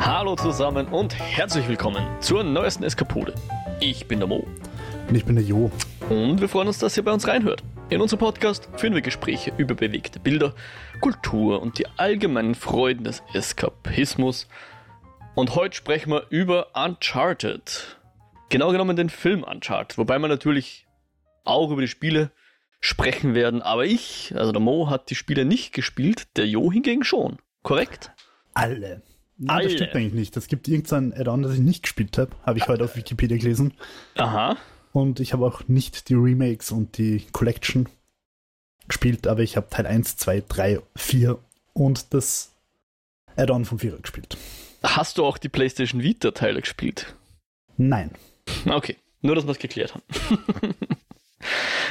Hallo zusammen und herzlich willkommen zur neuesten Eskapode. Ich bin der Mo. Und ich bin der Jo. Und wir freuen uns, dass ihr bei uns reinhört. In unserem Podcast führen wir Gespräche über bewegte Bilder, Kultur und die allgemeinen Freuden des Eskapismus. Und heute sprechen wir über Uncharted. Genau genommen den Film Uncharted, wobei wir natürlich auch über die Spiele sprechen werden. Aber ich, also der Mo, hat die Spiele nicht gespielt, der Jo hingegen schon. Korrekt? Alle. Nein, das stimmt eigentlich nicht. Es gibt irgendein Add-on, das ich nicht gespielt habe, habe ich heute auf Wikipedia gelesen. Aha. Und ich habe auch nicht die Remakes und die Collection gespielt, aber ich habe Teil 1, 2, 3, 4 und das Add-on von 4 gespielt. Hast du auch die PlayStation Vita-Teile gespielt? Nein. Okay, nur, dass wir es geklärt haben.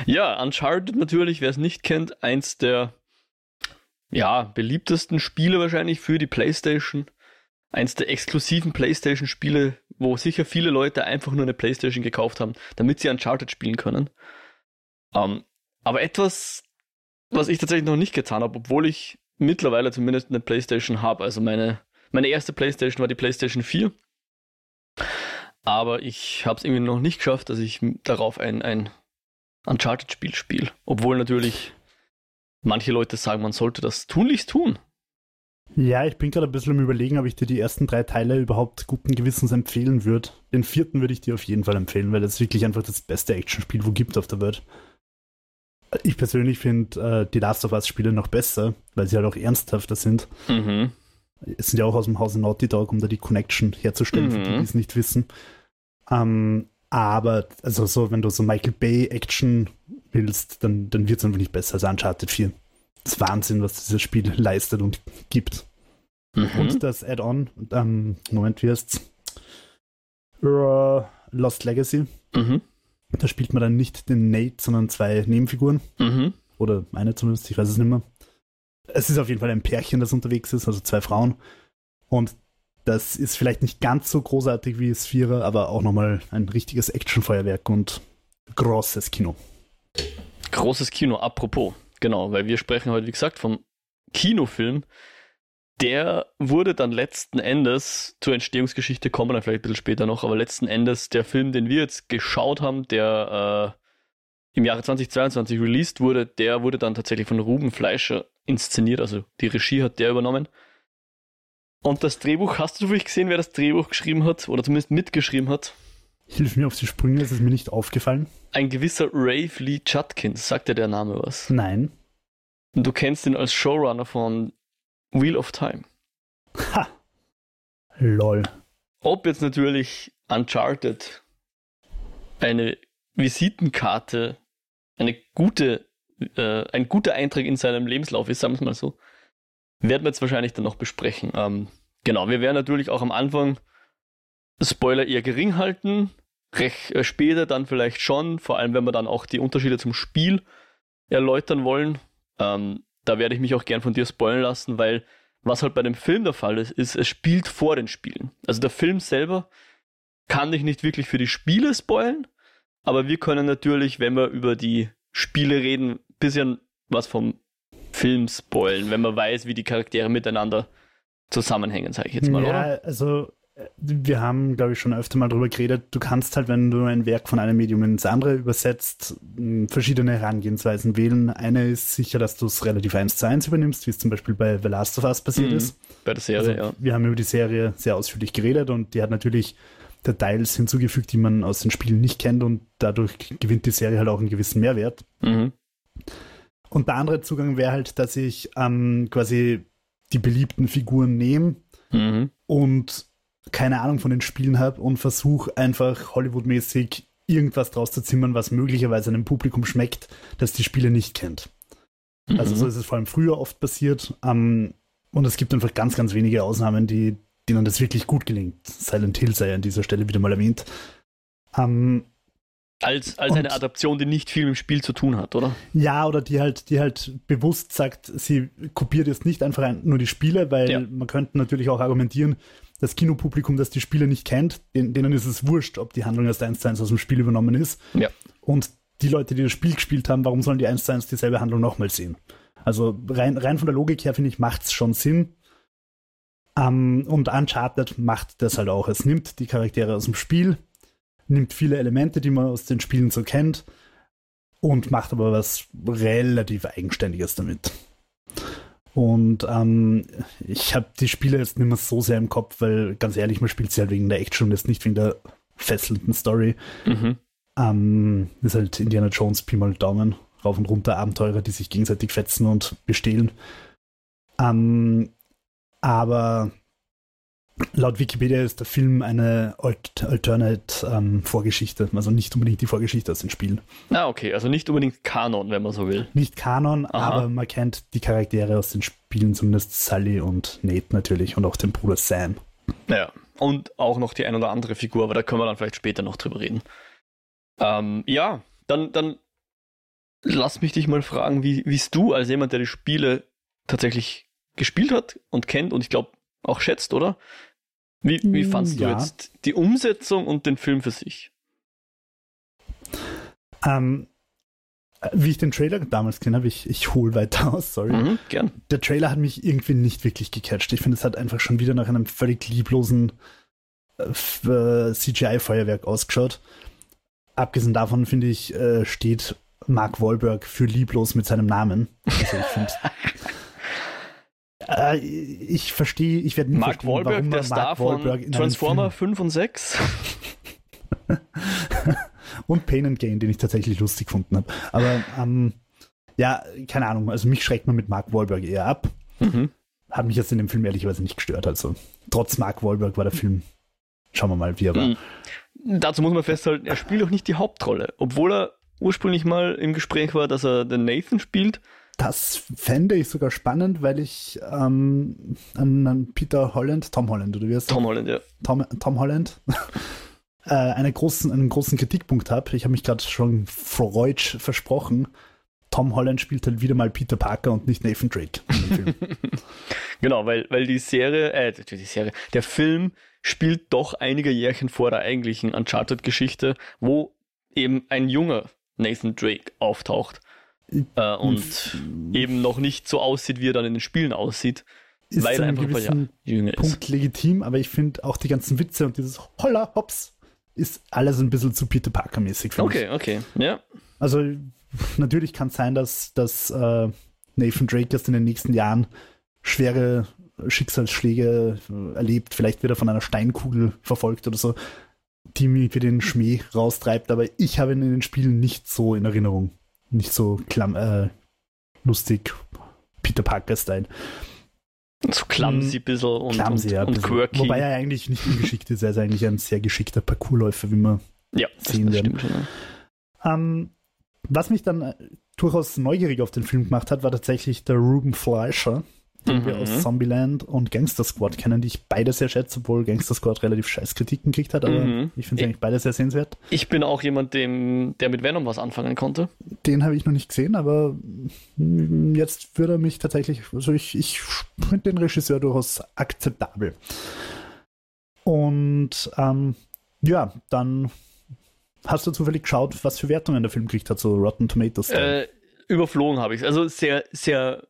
ja, Uncharted natürlich, wer es nicht kennt, eins der ja, beliebtesten Spiele wahrscheinlich für die PlayStation eins der exklusiven PlayStation-Spiele, wo sicher viele Leute einfach nur eine PlayStation gekauft haben, damit sie Uncharted spielen können. Um, ähm, aber etwas, was ich tatsächlich noch nicht getan habe, obwohl ich mittlerweile zumindest eine PlayStation habe. Also meine, meine erste PlayStation war die PlayStation 4. Aber ich habe es irgendwie noch nicht geschafft, dass ich darauf ein, ein Uncharted-Spiel spiele. Obwohl natürlich manche Leute sagen, man sollte das tunlichst tun. Ja, ich bin gerade ein bisschen im Überlegen, ob ich dir die ersten drei Teile überhaupt guten Gewissens empfehlen würde. Den vierten würde ich dir auf jeden Fall empfehlen, weil das wirklich einfach das beste Actionspiel, wo gibt auf der Welt. Ich persönlich finde äh, die Last of Us-Spiele noch besser, weil sie halt auch ernsthafter sind. Mhm. Es sind ja auch aus dem Hause Naughty Dog, um da die Connection herzustellen, mhm. für die, die es nicht wissen. Ähm, aber, also so, wenn du so Michael Bay Action willst, dann, dann wird es einfach nicht besser als Uncharted 4 ist Wahnsinn, was dieses Spiel leistet und gibt. Mhm. Und das Add-on, ähm, Moment, wie heißt's? Uh, Lost Legacy. Mhm. Da spielt man dann nicht den Nate, sondern zwei Nebenfiguren. Mhm. Oder eine zumindest, ich weiß es nicht mehr. Es ist auf jeden Fall ein Pärchen, das unterwegs ist, also zwei Frauen. Und das ist vielleicht nicht ganz so großartig wie Sphere, aber auch nochmal ein richtiges Actionfeuerwerk und großes Kino. Großes Kino, apropos. Genau, weil wir sprechen heute, wie gesagt, vom Kinofilm. Der wurde dann letzten Endes zur Entstehungsgeschichte kommen, dann vielleicht ein bisschen später noch, aber letzten Endes der Film, den wir jetzt geschaut haben, der äh, im Jahre 2022 released wurde, der wurde dann tatsächlich von Ruben Fleischer inszeniert, also die Regie hat der übernommen. Und das Drehbuch, hast du vielleicht gesehen, wer das Drehbuch geschrieben hat oder zumindest mitgeschrieben hat? Hilf mir auf die Sprünge, es ist mir nicht aufgefallen. Ein gewisser Rave Lee Judkins, sagt dir der Name was? Nein. Du kennst ihn als Showrunner von Wheel of Time. Ha! Lol. Ob jetzt natürlich Uncharted eine Visitenkarte, eine gute, äh, ein guter Eintrag in seinem Lebenslauf ist, sagen wir es mal so, werden wir jetzt wahrscheinlich dann noch besprechen. Ähm, genau, wir werden natürlich auch am Anfang Spoiler eher gering halten. Recht äh, später dann vielleicht schon, vor allem wenn wir dann auch die Unterschiede zum Spiel erläutern wollen. Ähm, da werde ich mich auch gern von dir spoilen lassen, weil was halt bei dem Film der Fall ist, ist, es spielt vor den Spielen. Also der Film selber kann dich nicht wirklich für die Spiele spoilen, aber wir können natürlich, wenn wir über die Spiele reden, ein bisschen was vom Film spoilen, wenn man weiß, wie die Charaktere miteinander zusammenhängen, sage ich jetzt mal, ja, oder? Also wir haben, glaube ich, schon öfter mal darüber geredet, du kannst halt, wenn du ein Werk von einem Medium ins andere übersetzt, verschiedene Herangehensweisen wählen. Eine ist sicher, dass du es relativ eins zu eins übernimmst, wie es zum Beispiel bei The Last of Us passiert mhm, ist. Bei der Serie, also, ja. Wir haben über die Serie sehr ausführlich geredet und die hat natürlich Details hinzugefügt, die man aus den Spielen nicht kennt und dadurch gewinnt die Serie halt auch einen gewissen Mehrwert. Mhm. Und der andere Zugang wäre halt, dass ich ähm, quasi die beliebten Figuren nehme mhm. und keine Ahnung von den Spielen habe und versuche einfach Hollywood-mäßig irgendwas draus zu zimmern, was möglicherweise einem Publikum schmeckt, das die Spiele nicht kennt. Mhm. Also so ist es vor allem früher oft passiert. Um, und es gibt einfach ganz, ganz wenige Ausnahmen, die, denen das wirklich gut gelingt. Silent Hill sei an dieser Stelle wieder mal erwähnt. Um, als, als eine Adaption, die nicht viel mit dem Spiel zu tun hat, oder? Ja, oder die halt, die halt bewusst sagt, sie kopiert jetzt nicht einfach nur die Spiele, weil ja. man könnte natürlich auch argumentieren, das Kinopublikum, das die Spiele nicht kennt, denen ist es wurscht, ob die Handlung erst eins zu eins aus dem Spiel übernommen ist. Ja. Und die Leute, die das Spiel gespielt haben, warum sollen die eins zu eins dieselbe Handlung nochmal sehen? Also rein, rein von der Logik her, finde ich, macht es schon Sinn. Ähm, und Uncharted macht das halt auch. Es nimmt die Charaktere aus dem Spiel, nimmt viele Elemente, die man aus den Spielen so kennt, und macht aber was relativ Eigenständiges damit. Und ähm, ich habe die Spiele jetzt nicht mehr so sehr im Kopf, weil ganz ehrlich, man spielt sie halt wegen der Action und jetzt nicht wegen der fesselnden Story. Mhm. Ähm, ist halt Indiana Jones, Pi mal Daumen, rauf und runter Abenteurer, die sich gegenseitig fetzen und bestehlen. Ähm, aber Laut Wikipedia ist der Film eine Alt Alternate-Vorgeschichte, ähm, also nicht unbedingt die Vorgeschichte aus den Spielen. Ah, okay, also nicht unbedingt Kanon, wenn man so will. Nicht Kanon, Aha. aber man kennt die Charaktere aus den Spielen, zumindest Sully und Nate natürlich und auch den Bruder Sam. Ja, und auch noch die ein oder andere Figur, aber da können wir dann vielleicht später noch drüber reden. Ähm, ja, dann, dann lass mich dich mal fragen, wie es du als jemand, der die Spiele tatsächlich gespielt hat und kennt und ich glaube auch schätzt, oder? Wie, wie hm, fandst ja. du jetzt die Umsetzung und den Film für sich? Ähm, wie ich den Trailer damals gesehen habe, ich, ich hole weiter aus, sorry. Mhm, gern. Der Trailer hat mich irgendwie nicht wirklich gecatcht. Ich finde, es hat einfach schon wieder nach einem völlig lieblosen äh, äh CGI-Feuerwerk ausgeschaut. Abgesehen davon, finde ich, äh, steht Mark Wahlberg für lieblos mit seinem Namen. Also ich finde, Äh, ich verstehe, ich werde nicht Mark verstehen, Wahlberg, warum der Star Wahlberg von Transformer 5 und 6. und Pain and Gain, den ich tatsächlich lustig gefunden habe. Aber ähm, ja, keine Ahnung, also mich schreckt man mit Mark Wahlberg eher ab. Mhm. Hat mich jetzt in dem Film ehrlicherweise nicht gestört. Also trotz Mark Wahlberg war der Film, schauen wir mal, wie er war. Mhm. Dazu muss man festhalten, er spielt auch nicht die Hauptrolle, obwohl er ursprünglich mal im Gespräch war, dass er den Nathan spielt. Das fände ich sogar spannend, weil ich ähm, an, Peter Holland, Tom Holland, oder wie heißt Tom Holland, ja. Tom, Tom Holland, äh, einen, großen, einen großen Kritikpunkt habe. Ich habe mich gerade schon freudsch versprochen. Tom Holland spielt halt wieder mal Peter Parker und nicht Nathan Drake. genau, weil, weil die Serie, äh, die Serie, der Film spielt doch einige Jährchen vor der eigentlichen Uncharted-Geschichte, wo eben ein junger Nathan Drake auftaucht äh, und eben noch nicht so aussieht, wie er dann in den Spielen aussieht. Ist weil er einfach ein paar jünger ist. Punkt legitim, aber ich finde auch die ganzen Witze und dieses Holla, Hops ist alles ein bisschen zu Peter Parker-mäßig. Okay, ich. okay, ja. Also natürlich kann es sein, dass, dass äh, Nathan Drake erst in den nächsten Jahren schwere Schicksalsschläge äh, erlebt. Vielleicht wird er von einer Steinkugel verfolgt oder so, die mir für den Schmäh raustreibt. Aber ich habe ihn in den Spielen nicht so in Erinnerung nicht so klamm, äh, lustig Peter Parker-Style. So clumsy ein bisschen und, clumsy, und, ja, und quirky. Wobei er eigentlich nicht ungeschickt ist, er ist eigentlich ein sehr geschickter Parkourläufer, wie man ja, sehen werden. Ja. ähm, was mich dann äh, durchaus neugierig auf den Film gemacht hat, war tatsächlich der Ruben Fleischer, den mhm. wir aus Zombieland und Gangster Squad kennen, die ich beide sehr schätze, obwohl Gangster Squad relativ scheiß Kritiken gekriegt hat, aber mhm. ich finde es eigentlich beide sehr sehenswert. Ich bin auch jemand, dem, der mit Venom was anfangen konnte. Den habe ich noch nicht gesehen, aber jetzt würde er mich tatsächlich, also ich, ich finde den Regisseur durchaus akzeptabel. Und ähm, ja, dann hast du zufällig geschaut, was für Wertungen der Film gekriegt hat, so Rotten Tomatoes. Äh, überflogen habe ich es. Also sehr, sehr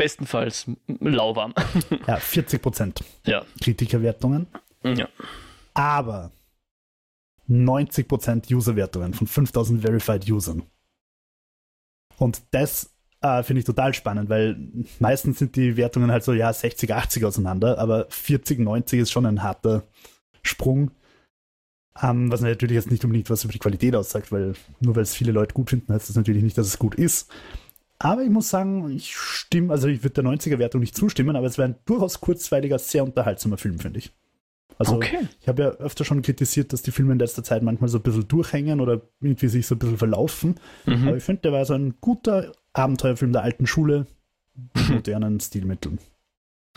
bestenfalls lauwarm. ja, 40 Prozent ja. Kritikerwertungen. Ja. Aber 90 Prozent Userwertungen von 5000 Verified Usern. Und das äh, finde ich total spannend, weil meistens sind die Wertungen halt so, ja, 60, 80 auseinander, aber 40, 90 ist schon ein harter Sprung. Ähm, was natürlich jetzt nicht unbedingt was über die Qualität aussagt, weil nur weil es viele Leute gut finden, heißt das natürlich nicht, dass es gut ist. Aber ich muss sagen, ich stimme, also ich würde der 90er-Wertung nicht zustimmen, aber es wäre ein durchaus kurzweiliger, sehr unterhaltsamer Film, finde ich. Also okay. ich habe ja öfter schon kritisiert, dass die Filme in letzter Zeit manchmal so ein bisschen durchhängen oder irgendwie sich so ein bisschen verlaufen. Mhm. Aber ich finde, der war so ein guter Abenteuerfilm der alten Schule mit modernen Stilmitteln.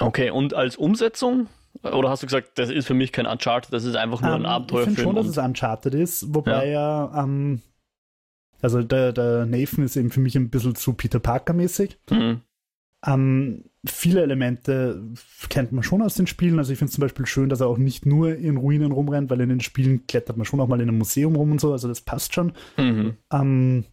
Okay, und als Umsetzung? Oder hast du gesagt, das ist für mich kein Uncharted, das ist einfach nur um, ein Abenteuerfilm? Ich finde schon, dass es Uncharted ist, wobei ja. er ähm, also der, der Nathan ist eben für mich ein bisschen zu Peter Parker-mäßig. Mhm. Ähm, viele Elemente kennt man schon aus den Spielen. Also ich finde es zum Beispiel schön, dass er auch nicht nur in Ruinen rumrennt, weil in den Spielen klettert man schon auch mal in einem Museum rum und so. Also das passt schon. Mhm. Ähm,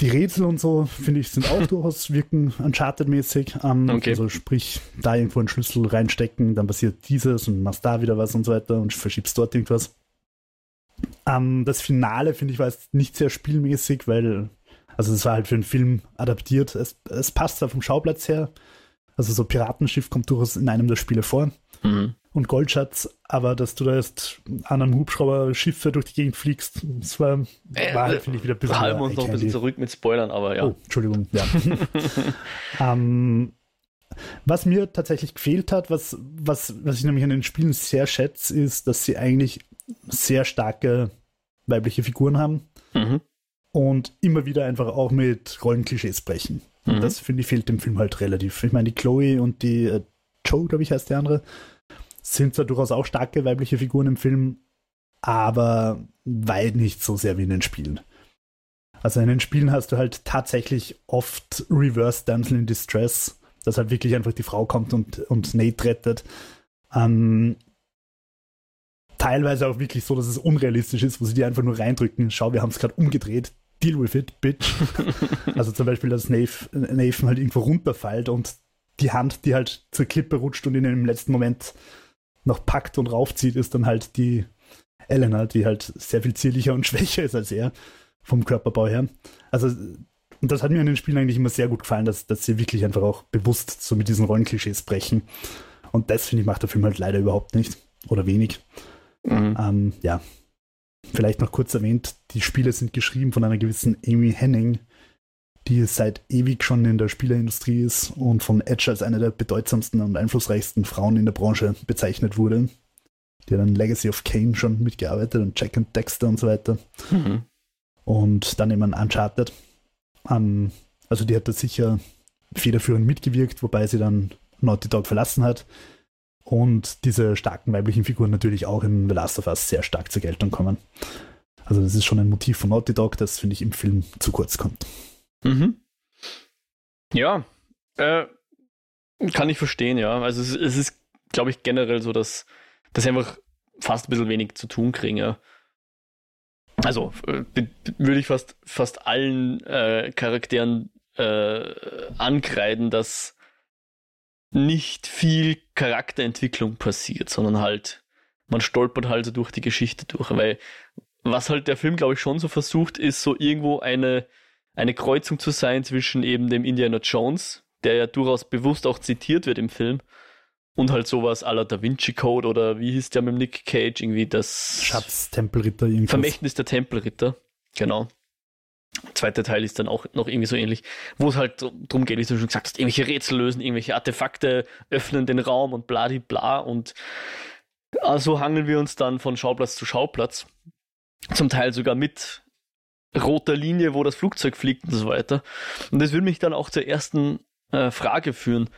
die Rätsel und so, finde ich, sind auch durchaus wirken Uncharted-mäßig. Ähm, Okay. Also sprich, da irgendwo einen Schlüssel reinstecken, dann passiert dieses und machst da wieder was und so weiter und verschiebst dort irgendwas. Ähm, das Finale, finde ich, war jetzt nicht sehr spielmäßig, weil, also es war halt für einen Film adaptiert. Es, es passt zwar vom Schauplatz her, also so Piratenschiff kommt durchaus in einem der Spiele vor Mhm. und Goldschatz, aber dass du da jetzt an einem Hubschrauber Schiffe durch die Gegend fliegst, das war, Äh, war halt, finde ich, wieder ein bisschen. Halten wir uns noch ein bisschen zurück mit Spoilern, aber ja. Oh, Entschuldigung, ja. ähm, was mir tatsächlich gefehlt hat, was, was, was ich nämlich an den Spielen sehr schätze, ist, dass sie eigentlich sehr starke weibliche Figuren haben Mhm. und immer wieder einfach auch mit Rollenklischees brechen. Mhm. Das, finde ich, fehlt dem Film halt relativ. Ich meine, die Chloe und die äh, Joe, glaube ich, heißt die andere, sind zwar durchaus auch starke weibliche Figuren im Film, aber weit nicht so sehr wie in den Spielen. Also in den Spielen hast du halt tatsächlich oft Reverse Damsel in Distress, dass halt wirklich einfach die Frau kommt und, und Nate rettet. Ähm, teilweise auch wirklich so, dass es unrealistisch ist, wo sie die einfach nur reindrücken. Schau, wir haben es gerade umgedreht. Deal with it, bitch. also zum Beispiel, dass Nave, Nathan halt irgendwo runterfällt und die Hand, die halt zur Klippe rutscht und ihn im letzten Moment noch packt und raufzieht, ist dann halt die Elena, die halt sehr viel zierlicher und schwächer ist als er vom Körperbau her. Also, und das hat mir in den Spielen eigentlich immer sehr gut gefallen, dass, dass sie wirklich einfach auch bewusst so mit diesen Rollenklischees brechen. Und das, finde ich, macht der Film halt leider überhaupt nicht. Oder wenig. Mhm. Ähm, ja. Vielleicht noch kurz erwähnt, die Spiele sind geschrieben von einer gewissen Amy Henning, die seit ewig schon in der Spieleindustrie ist und von Edge als eine der bedeutsamsten und einflussreichsten Frauen in der Branche bezeichnet wurde. Die hat an Legacy of Kane schon mitgearbeitet und Jack and Dexter und so weiter. Mhm. Und dann eben an Uncharted. Ähm, also die hat da sicher federführend mitgewirkt, wobei sie dann Naughty Dog verlassen hat. Und diese starken weiblichen Figuren natürlich auch in The Last of Us sehr stark zur Geltung kommen. Also das ist schon ein Motiv von Naughty Dog, das finde ich im Film zu kurz kommt. Mhm. Ja, äh, kann ich verstehen, ja. Also es, es ist, glaube ich, generell so, dass, dass sie einfach fast ein bisschen wenig zu tun kriegen, ja. Also äh, würde ich fast, fast allen äh, Charakteren äh, ankreiden, dass nicht viel Charakterentwicklung passiert, sondern halt, man stolpert halt so durch die Geschichte durch. Weil was halt der Film, glaube ich, schon so versucht, ist so irgendwo eine eine Kreuzung zu sein zwischen eben dem Indiana Jones, der ja durchaus bewusst auch zitiert wird im Film, und halt sowas à la Da Vinci Code oder wie hieß der mit Nick Cage, irgendwie das Schatz, Tempelritter, irgendwas. Vermächtnis der Tempelritter. Genau. Zweiter Teil ist dann auch noch irgendwie so ähnlich, wo es halt drum geht, wie du schon gesagt hast, irgendwelche Rätsel lösen, irgendwelche Artefakte öffnen den Raum und bladi bla und so hangeln wir uns dann von Schauplatz zu Schauplatz. Zum Teil sogar mit roter Linie, wo das Flugzeug fliegt und so weiter. Und das würde mich dann auch zur ersten äh, Frage führen.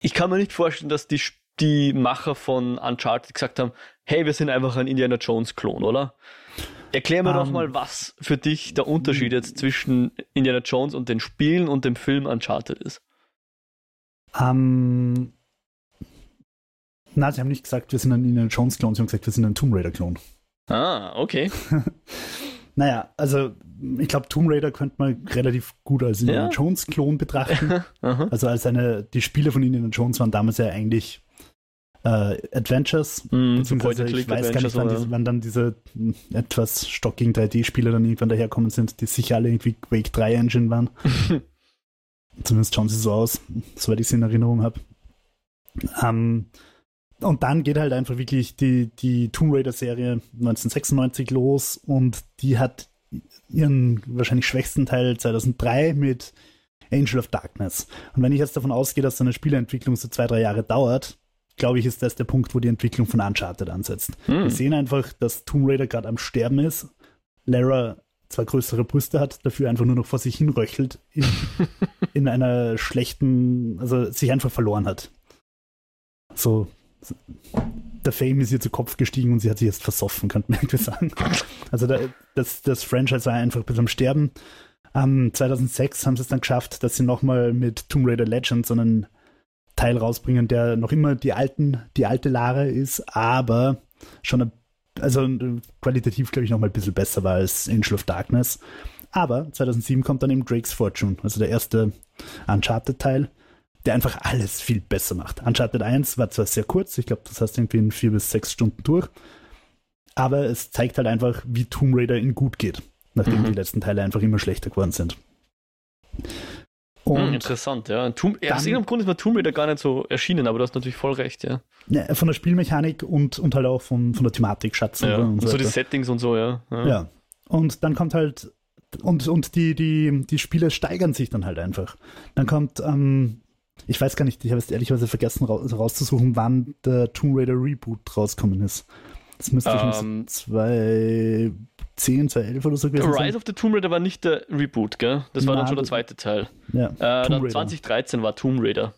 Ich kann mir nicht vorstellen, dass die, die Macher von Uncharted gesagt haben, hey, wir sind einfach ein Indiana Jones-Klon, oder? Erklär mir doch Ähm. mal, was für dich der Unterschied jetzt zwischen Indiana Jones und den Spielen und dem Film Uncharted ist. Ähm, na, sie haben nicht gesagt, wir sind ein Indiana Jones-Klon, sie haben gesagt, wir sind ein Tomb Raider-Klon. Ah, okay. Naja, also ich glaube, Tomb Raider könnte man relativ gut als Indiana Ja. Jones-Klon betrachten. Also als eine, die Spiele von Indiana Jones waren damals ja eigentlich äh, Adventures. Mm, Beziehungsweise ich weiß gar nicht, wann, diese, wann dann diese mh, etwas stockigen 3D-Spiele dann irgendwann daherkommen sind, die sicher alle irgendwie Quake 3 Engine waren. Zumindest schauen sie so aus, soweit ich sie in Erinnerung habe. Ähm, und dann geht halt einfach wirklich die, die Tomb Raider-Serie 1996 los und die hat ihren wahrscheinlich schwächsten Teil 2003 mit Angel of Darkness. Und wenn ich jetzt davon ausgehe, dass so eine Spieleentwicklung so zwei, drei Jahre dauert, glaube ich, ist das der Punkt, wo die Entwicklung von Uncharted ansetzt. Hm. Wir sehen einfach, dass Tomb Raider gerade am Sterben ist. Lara zwar größere Brüste hat, dafür einfach nur noch vor sich hin röchelt, in, in einer schlechten, also sich einfach verloren hat. So, der Fame ist ihr zu Kopf gestiegen und sie hat sich jetzt versoffen, könnte man irgendwie sagen. Also da, das, das Franchise war einfach ein bisschen am Sterben. Ähm, 2006 haben sie es dann geschafft, dass sie nochmal mit Tomb Raider Legends so einen Teil rausbringen, der noch immer die alten, die alte Lara ist, aber schon ein, also qualitativ, glaube ich, noch mal ein bisschen besser war als Angel of Darkness. Aber 2007 kommt dann eben Drake's Fortune, also der erste Uncharted-Teil, der einfach alles viel besser macht. Uncharted 1 war zwar sehr kurz, ich glaube, das heißt irgendwie in vier bis sechs Stunden durch, aber es zeigt halt einfach, wie Tomb Raider in gut geht, nachdem Mhm. die letzten Teile einfach immer schlechter geworden sind. Hm, interessant, ja. Tomb, ja. Aus dann- irgendeinem Grund ist mir Tomb Raider gar nicht so erschienen, aber du hast natürlich voll recht, ja. ja, von der Spielmechanik und, und halt auch von, von der Thematik, Schatz ja. und Und so die. Settings und so, ja. ja. Ja. Und dann kommt halt, und, und die, die, die Spiele steigern sich dann halt einfach. Dann kommt, ähm, ich weiß gar nicht, ich habe es ehrlicherweise vergessen ra rauszusuchen, wann der Tomb Raider Reboot rauskommen ist. Das müsste Ähm, schon 2010, 2011 oder so gewesen Rise sein. of the Tomb Raider war nicht der Reboot, gell? Das war Na, dann schon der zweite Teil. Ja, Äh, dann Tomb Raider. 2013 war Tomb Raider.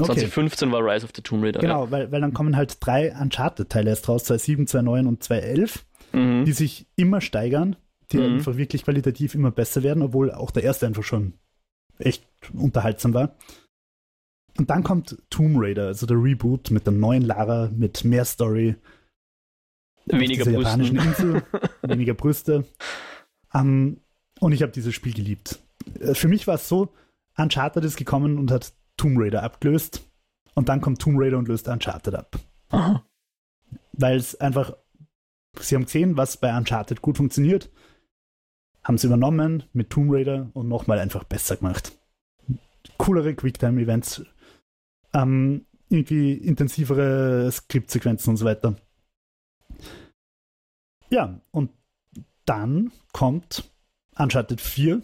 okay. 2015 war Rise of the Tomb Raider. Genau, weil, weil dann kommen halt drei Uncharted-Teile erst raus, 2007, 2009 und 2011, Ja. Mhm. die sich immer steigern, die Mhm. einfach wirklich qualitativ immer besser werden, obwohl auch der erste einfach schon echt unterhaltsam war. Und dann kommt Tomb Raider, also der Reboot mit der neuen Lara, mit mehr Story, Weniger dieser japanischen Brüsten. Insel, weniger Brüste. Ähm, und ich habe dieses Spiel geliebt. Äh, Für mich war es so, Uncharted ist gekommen und hat Tomb Raider abgelöst. Und dann kommt Tomb Raider und löst Uncharted ab. Weil es einfach, sie haben gesehen, was bei Uncharted gut funktioniert, haben es übernommen mit Tomb Raider und nochmal einfach besser gemacht. Coolere Quicktime-Events, ähm, irgendwie intensivere Skriptsequenzen und so weiter. Ja, und dann kommt Uncharted 4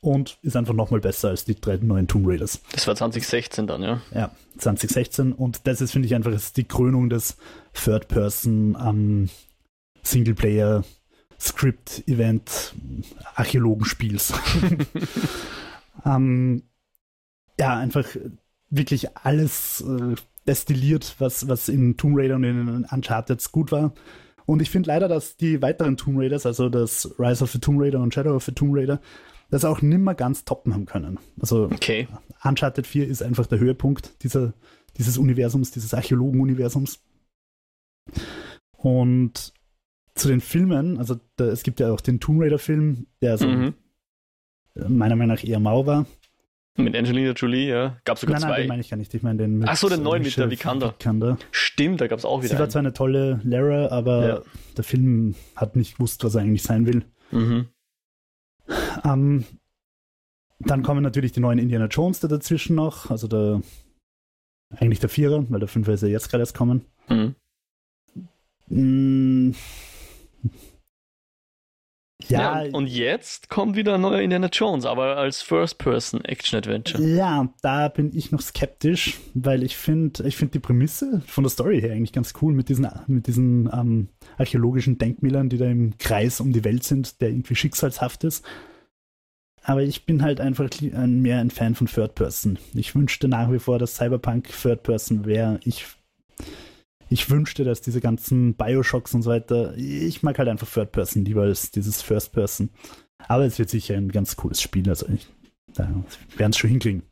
und ist einfach nochmal besser als die drei neuen Tomb Raiders. Das war 2016 dann, ja. Ja, 2016 und das ist, finde ich, einfach ist die Krönung des Third-Person ähm, Singleplayer Script-Event Archäologenspiels. ähm, ja, einfach wirklich alles äh, destilliert, was, was in Tomb Raider und in Uncharted gut war. Und ich finde leider, dass die weiteren Tomb Raiders, also das Rise of the Tomb Raider und Shadow of the Tomb Raider, das auch nimmer ganz toppen haben können. Also Okay. Uncharted 4 ist einfach der Höhepunkt dieser, dieses Universums, dieses Archäologen-Universums. Und zu den Filmen, also da, es gibt ja auch den Tomb Raider-Film, der so Mhm. meiner Meinung nach eher mau war. Mit Angelina Jolie, ja. Gab sogar Nein, nein, zwei. den meine ich gar nicht. Ich meine den mit Ach so, den neuen mit der Vikander. Vikander. Stimmt, da gab es auch wieder. Sie war einen. zwar eine tolle Lara, aber Ja. der Film hat nicht gewusst, was er eigentlich sein will. Mhm. Ähm, dann kommen natürlich die neuen Indiana Jones da dazwischen noch, also der eigentlich der Vierer, weil der Fünfer ist ja jetzt gerade erst kommen. Mhm. Mm. Ja, Ja, und, jetzt kommt wieder ein neuer Indiana Jones, aber als First-Person-Action-Adventure. ja, da bin ich noch skeptisch, weil ich finde, ich finde die Prämisse von der Story her eigentlich ganz cool mit diesen, mit diesen ähm, archäologischen Denkmälern, die da im Kreis um die Welt sind, der irgendwie schicksalshaft ist. Aber ich bin halt einfach mehr ein Fan von Third Person. Ich wünschte nach wie vor, dass Cyberpunk Third Person wäre. Ich, ich wünschte, dass diese ganzen Bioshocks und so weiter, ich mag halt einfach Third Person lieber als dieses First Person. Aber es wird sicher ein ganz cooles Spiel, also ich, da werden es schon hinkriegen.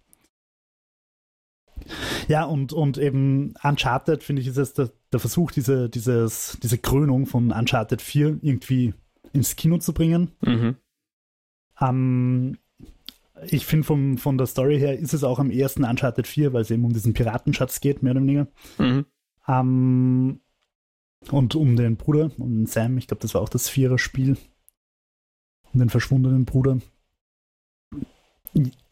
Ja, und, und eben Uncharted, finde ich, ist es der, der Versuch, diese, dieses, diese Krönung von Uncharted 4 irgendwie ins Kino zu bringen. Mhm. Ähm, ich finde, von der Story her ist es auch am ersten Uncharted 4, weil es eben um diesen Piratenschatz geht, mehr oder weniger. Mhm. Ähm, und um den Bruder, um den Sam, ich glaube, das war auch das Vierer-Spiel. Um den verschwundenen Bruder.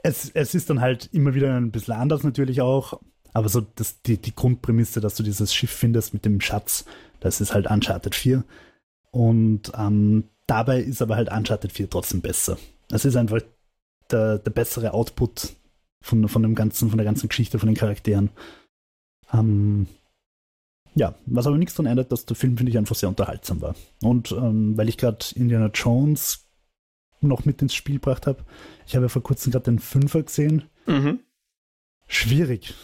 Es, es ist dann halt immer wieder ein bisschen anders natürlich auch, aber so das, die, die Grundprämisse, dass du dieses Schiff findest mit dem Schatz, das ist halt Uncharted 4. Und ähm, dabei ist aber halt Uncharted 4 trotzdem besser. Es ist einfach der, der bessere Output von, von dem ganzen, von der ganzen Geschichte, von den Charakteren. Ähm, ja, was aber nichts daran ändert, dass der Film, finde ich, einfach sehr unterhaltsam war. Und ähm, weil ich gerade Indiana Jones noch mit ins Spiel gebracht habe, ich habe ja vor kurzem gerade den Fünfer gesehen. Mhm. Schwierig.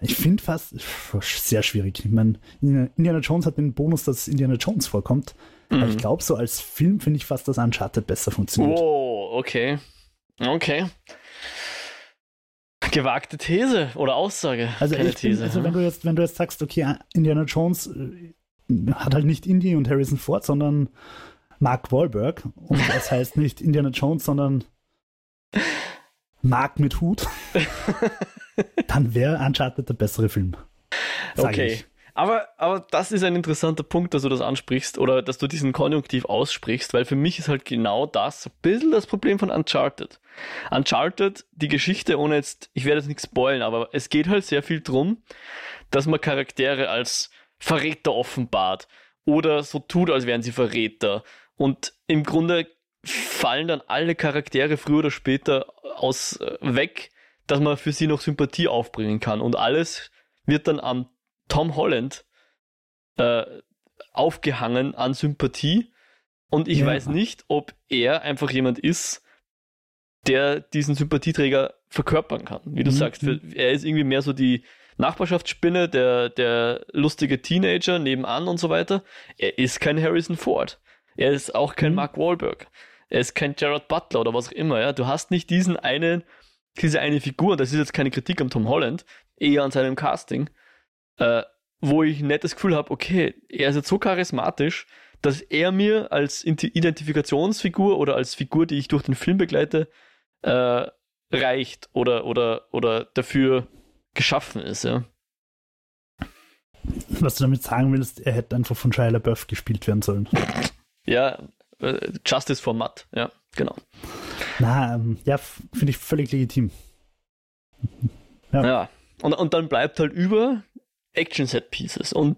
Ich finde fast sehr schwierig. Ich meine, Indiana Jones hat den Bonus, dass Indiana Jones vorkommt. Aber ich Mhm. glaube, so als Film finde ich fast, dass Uncharted besser funktioniert. Oh, okay. Okay. Gewagte These oder Aussage. Also, bin, These. also ja. wenn du jetzt, wenn du jetzt sagst, okay, Indiana Jones äh, hat halt nicht Indy und Harrison Ford, sondern Mark Wahlberg und das heißt nicht Indiana Jones, sondern Mark mit Hut, dann wäre Uncharted der bessere Film. Okay. Ich. Aber, aber das ist ein interessanter Punkt, dass du das ansprichst oder dass du diesen Konjunktiv aussprichst, weil für mich ist halt genau das ein bisschen das Problem von Uncharted. Uncharted, die Geschichte, ohne jetzt, ich werde jetzt nichts spoilen, aber es geht halt sehr viel drum, dass man Charaktere als Verräter offenbart oder so tut, als wären sie Verräter. Und im Grunde fallen dann alle Charaktere früher oder später aus äh, weg, dass man für sie noch Sympathie aufbringen kann. Und alles wird dann am Tom Holland äh, aufgehangen an Sympathie. Und ich ja. weiß nicht, ob er einfach jemand ist, der diesen Sympathieträger verkörpern kann. Wie du mhm. sagst, er ist irgendwie mehr so die Nachbarschaftsspinne, der, der lustige Teenager nebenan und so weiter. Er ist kein Harrison Ford. Er ist auch kein mhm. Mark Wahlberg. Er ist kein Gerard Butler oder was auch immer. Ja? Du hast nicht diesen einen, diese eine Figur, das ist jetzt keine Kritik am Tom Holland, eher an seinem Casting, äh, wo ich ein nettes Gefühl habe, okay, er ist jetzt so charismatisch, dass er mir als Identifikationsfigur oder als Figur, die ich durch den Film begleite, äh, reicht oder, oder, oder dafür geschaffen ist, ja. Was du damit sagen willst, er hätte einfach von Shia LaBeouf gespielt werden sollen. Ja, äh, Justice for Matt, ja, genau. Na, ähm, ja, finde ich völlig legitim. Ja. ja. Und, und dann bleibt halt über Action-Set-Pieces. Und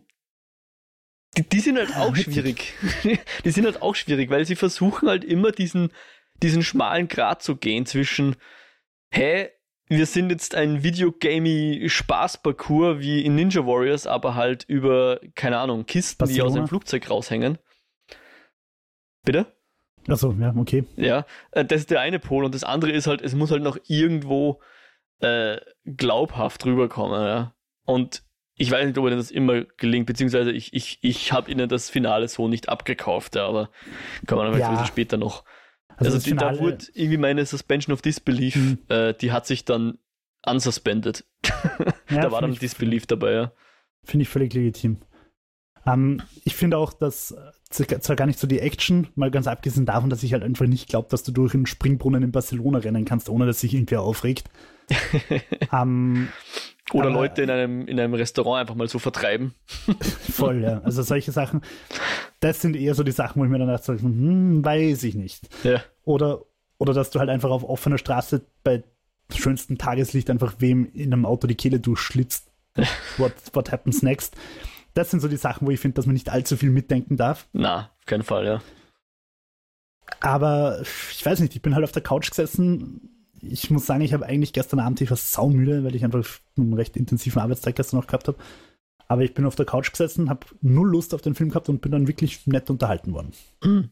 die, die sind halt ah, auch schwierig. die sind halt auch schwierig, weil sie versuchen halt immer diesen, diesen schmalen Grat zu gehen zwischen, hä, wir sind jetzt ein Videogamey Spaßparcours wie in Ninja Warriors, aber halt über, keine Ahnung, Kisten, Barcelona? die aus dem Flugzeug raushängen. Bitte? Achso, ja, okay. Ja, äh, das ist der eine Pol und das andere ist halt, es muss halt noch irgendwo äh, glaubhaft rüberkommen, ja. Und ich weiß nicht, ob ihnen das immer gelingt, beziehungsweise ich, ich, ich habe ihnen das Finale so nicht abgekauft, ja, aber kann man ja. vielleicht später noch. Also, also die, da wurde irgendwie meine Suspension of Disbelief, mhm. äh, die hat sich dann unsuspendet. Ja, da war dann Disbelief dabei, ja. Finde ich völlig legitim. Ähm, ich finde auch, dass zwar gar nicht so die Action, mal ganz abgesehen davon, dass ich halt einfach nicht glaube, dass du durch einen Springbrunnen in Barcelona rennen kannst, ohne dass sich irgendwer aufregt. ähm, oder Aber, Leute in einem, in einem Restaurant einfach mal so vertreiben. Voll, ja. Also solche Sachen, das sind eher so die Sachen, wo ich mir dann dachte, hm, weiß ich nicht. Ja. Oder, oder dass du halt einfach auf offener Straße bei schönstem Tageslicht einfach wem in einem Auto die Kehle durchschlitzt. what, what happens next? Das sind so die Sachen, wo ich finde, dass man nicht allzu viel mitdenken darf. Na, auf keinen Fall, ja. Aber ich weiß nicht, ich bin halt auf der Couch gesessen, ich muss sagen, ich habe eigentlich gestern Abend, ich war saumüde, weil ich einfach einen recht intensiven Arbeitstag gestern noch gehabt habe. Aber ich bin auf der Couch gesessen, habe null Lust auf den Film gehabt und bin dann wirklich nett unterhalten worden. Hm.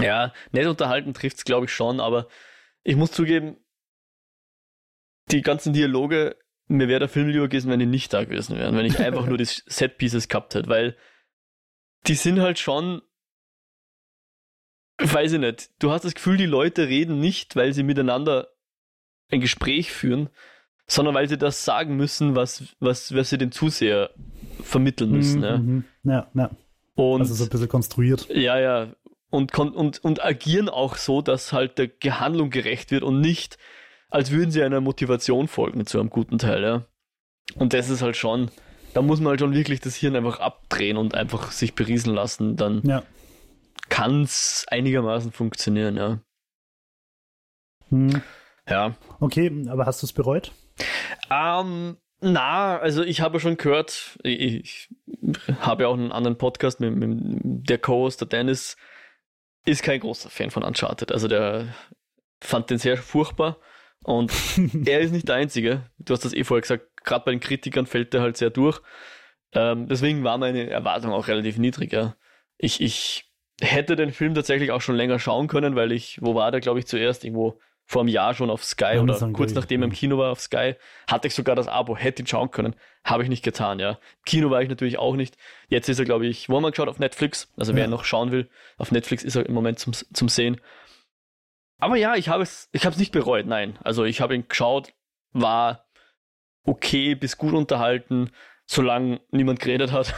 Ja, nett unterhalten trifft es, glaube ich, schon, aber ich muss zugeben, die ganzen Dialoge, mir wäre der Film lieber gewesen, wenn die nicht da gewesen wären, wenn ich einfach nur die Set-Pieces gehabt hätte, weil die sind halt schon weiß ich nicht. Du hast das Gefühl, die Leute reden nicht, weil sie miteinander ein Gespräch führen, sondern weil sie das sagen müssen, was, was, was sie den Zuseher vermitteln müssen. Mhm, ja. ja, ja. Und, also so ein bisschen konstruiert. Ja, ja. Und, und, und agieren auch so, dass halt der Gehandlung gerecht wird und nicht, als würden sie einer Motivation folgen zu einem guten Teil, ja. Und das ist halt schon, da muss man halt schon wirklich das Hirn einfach abdrehen und einfach sich berieseln lassen, dann ja kann es einigermaßen funktionieren, ja. Hm. Ja. Okay, aber hast du es bereut? Ähm, na, also ich habe schon gehört, ich, ich habe ja auch einen anderen Podcast mit, mit der Co-Host, der Dennis, ist kein großer Fan von Uncharted. Also der fand den sehr furchtbar und er ist nicht der Einzige. Du hast das eh vorher gesagt, gerade bei den Kritikern fällt der halt sehr durch. Ähm, deswegen war meine Erwartung auch relativ niedrig. Ja. Ich, ich hätte den Film tatsächlich auch schon länger schauen können, weil ich, wo war der, glaube ich, zuerst irgendwo vor einem Jahr schon auf Sky ja, oder kurz nachdem er im Kino war auf Sky, hatte ich sogar das Abo, hätte ihn schauen können. Habe ich nicht getan, ja. Kino war ich natürlich auch nicht. Jetzt ist er, glaube ich, wo haben wir geschaut? Auf Netflix. Also wer ja. noch schauen will, auf Netflix ist er im Moment zum, zum Sehen. Aber ja, ich habe es, ich habe es nicht bereut, nein. Also ich habe ihn geschaut, war okay bis gut unterhalten, solange niemand geredet hat.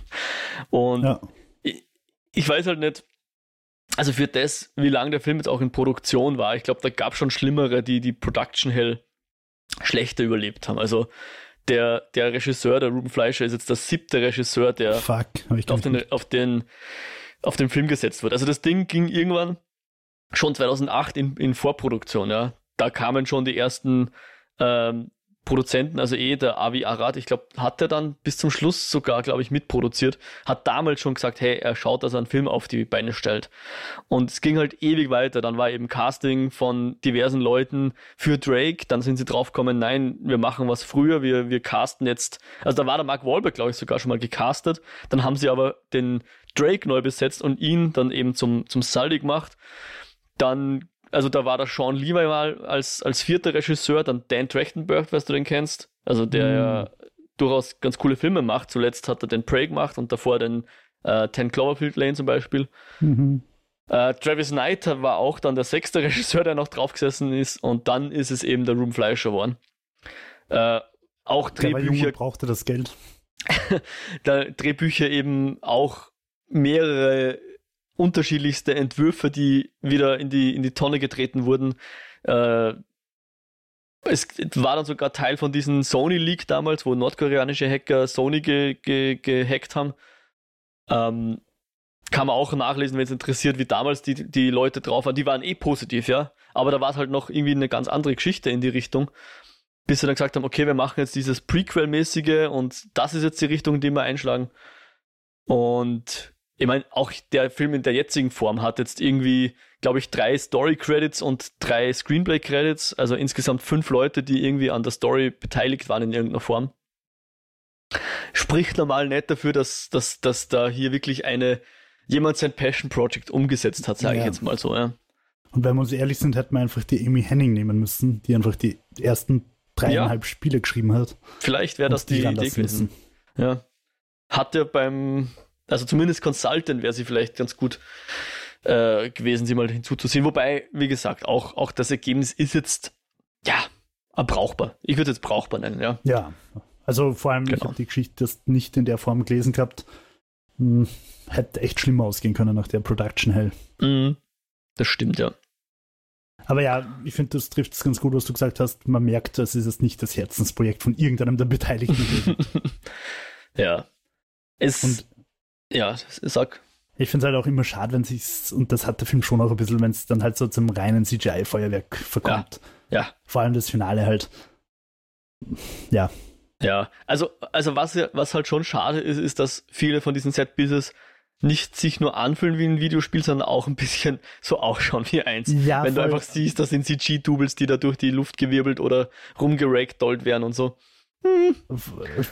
Und ja ich weiß halt nicht, also für das, wie lange der Film jetzt auch in Produktion war, ich glaube, da gab es schon Schlimmere, die die Production Hell schlechter überlebt haben. Also der, der Regisseur, der Ruben Fleischer, ist jetzt der siebte Regisseur, der Fuck, auf, den, auf, den, auf den Film gesetzt wird. Also das Ding ging irgendwann schon 2008 in, in Vorproduktion, ja. Da kamen schon die ersten ähm, Produzenten, also eh der Avi Arad, ich glaube, hat er dann bis zum Schluss sogar, glaube ich, mitproduziert, hat damals schon gesagt, hey, er schaut, dass er einen Film auf die Beine stellt. Und es ging halt ewig weiter. Dann war eben Casting von diversen Leuten für Drake. Dann sind sie draufgekommen, nein, wir machen was früher, wir, wir casten jetzt. Also da war der Mark Wahlberg, glaube ich, sogar schon mal gecastet. Dann haben sie aber den Drake neu besetzt und ihn dann eben zum, zum Sully gemacht. Dann also da war der Sean Levi mal als, als vierter Regisseur, dann Dan Trachtenberg, was du den kennst, also der mhm. ja durchaus ganz coole Filme macht. Zuletzt hat er den Prey gemacht und davor den äh, Ten Cloverfield Lane zum Beispiel. Mhm. Äh, Travis Knight war auch dann der sechste Regisseur, der noch draufgesessen ist und dann ist es eben der Room Fleischer geworden. Äh, auch Drehbücher. Der brauchte das Geld. da Drehbücher eben auch mehrere unterschiedlichste Entwürfe, die wieder in die, in die Tonne getreten wurden. Äh, es war dann sogar Teil von diesem Sony-Leak damals, wo nordkoreanische Hacker Sony ge, ge, gehackt haben. Ähm, kann man auch nachlesen, wenn es interessiert, wie damals die, die Leute drauf waren. Die waren eh positiv, ja. Aber da war es halt noch irgendwie eine ganz andere Geschichte in die Richtung. Bis sie dann gesagt haben, okay, wir machen jetzt dieses Prequel-mäßige und das ist jetzt die Richtung, die wir einschlagen. Und ich meine, auch der Film in der jetzigen Form hat jetzt irgendwie, glaube ich, drei Story-Credits und drei Screenplay-Credits, also insgesamt fünf Leute, die irgendwie an der Story beteiligt waren in irgendeiner Form. Spricht normal nicht dafür, dass, dass, dass da hier wirklich eine, jemand sein Passion Project umgesetzt hat, sage ja. ich jetzt mal so, ja. Und wenn wir uns ehrlich sind, hätten wir einfach die Amy Henning nehmen müssen, die einfach die ersten dreieinhalb ja. Spiele geschrieben hat. Vielleicht wäre das die, die Idee gewesen. Ja. Hat er beim also zumindest Consultant wäre sie vielleicht ganz gut äh, gewesen, sie mal hinzuzusehen. Wobei, wie gesagt, auch, auch das Ergebnis ist jetzt, ja, brauchbar. Ich würde es jetzt brauchbar nennen, ja. Ja, also vor allem, genau. ich habe die Geschichte das nicht in der Form gelesen gehabt. Hm, hätte echt schlimmer ausgehen können nach der Production Hell. Mm, das stimmt, ja. Aber ja, ich finde, das trifft es ganz gut, was du gesagt hast. Man merkt, das ist jetzt nicht das Herzensprojekt von irgendeinem der Beteiligten. ja. Es, Und ja, sag. Ich finde es halt auch immer schade, wenn sich und das hat der Film schon auch ein bisschen, wenn es dann halt so zum reinen CGI-Feuerwerk verkommt. Ja, ja. Vor allem das Finale halt. Ja. Ja, also, also was, was halt schon schade ist, ist, dass viele von diesen Set-Pieces nicht sich nur anfühlen wie ein Videospiel, sondern auch ein bisschen so ausschauen wie eins. Ja, Wenn voll. du einfach siehst, das sind CG-Doubles, die da durch die Luft gewirbelt oder rumgeragdollt werden und so. Hm.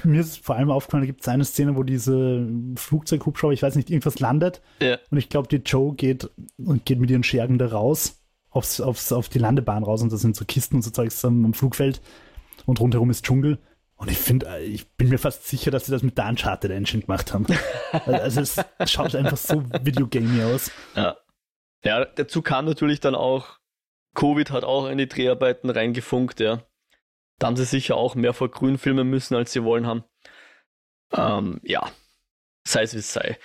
Mir ist vor allem aufgefallen, da gibt es eine Szene, wo diese Flugzeughubschrauber, ich weiß nicht, irgendwas landet. Ja. Und ich glaube, die Joe geht und geht mit ihren Schergen da raus, aufs, aufs, auf die Landebahn raus und da sind so Kisten und so Zeugs am, Flugfeld und rundherum ist Dschungel. Und ich finde, ich bin mir fast sicher, dass sie das mit der Uncharted Engine gemacht haben. also es schaut einfach so videogamey aus. Ja. Ja, dazu kam natürlich dann auch, Covid hat auch in die Dreharbeiten reingefunkt, ja. Da haben sie sicher auch mehr vor grün filmen müssen, als sie wollen haben. Ähm, ja, sei es wie es sei.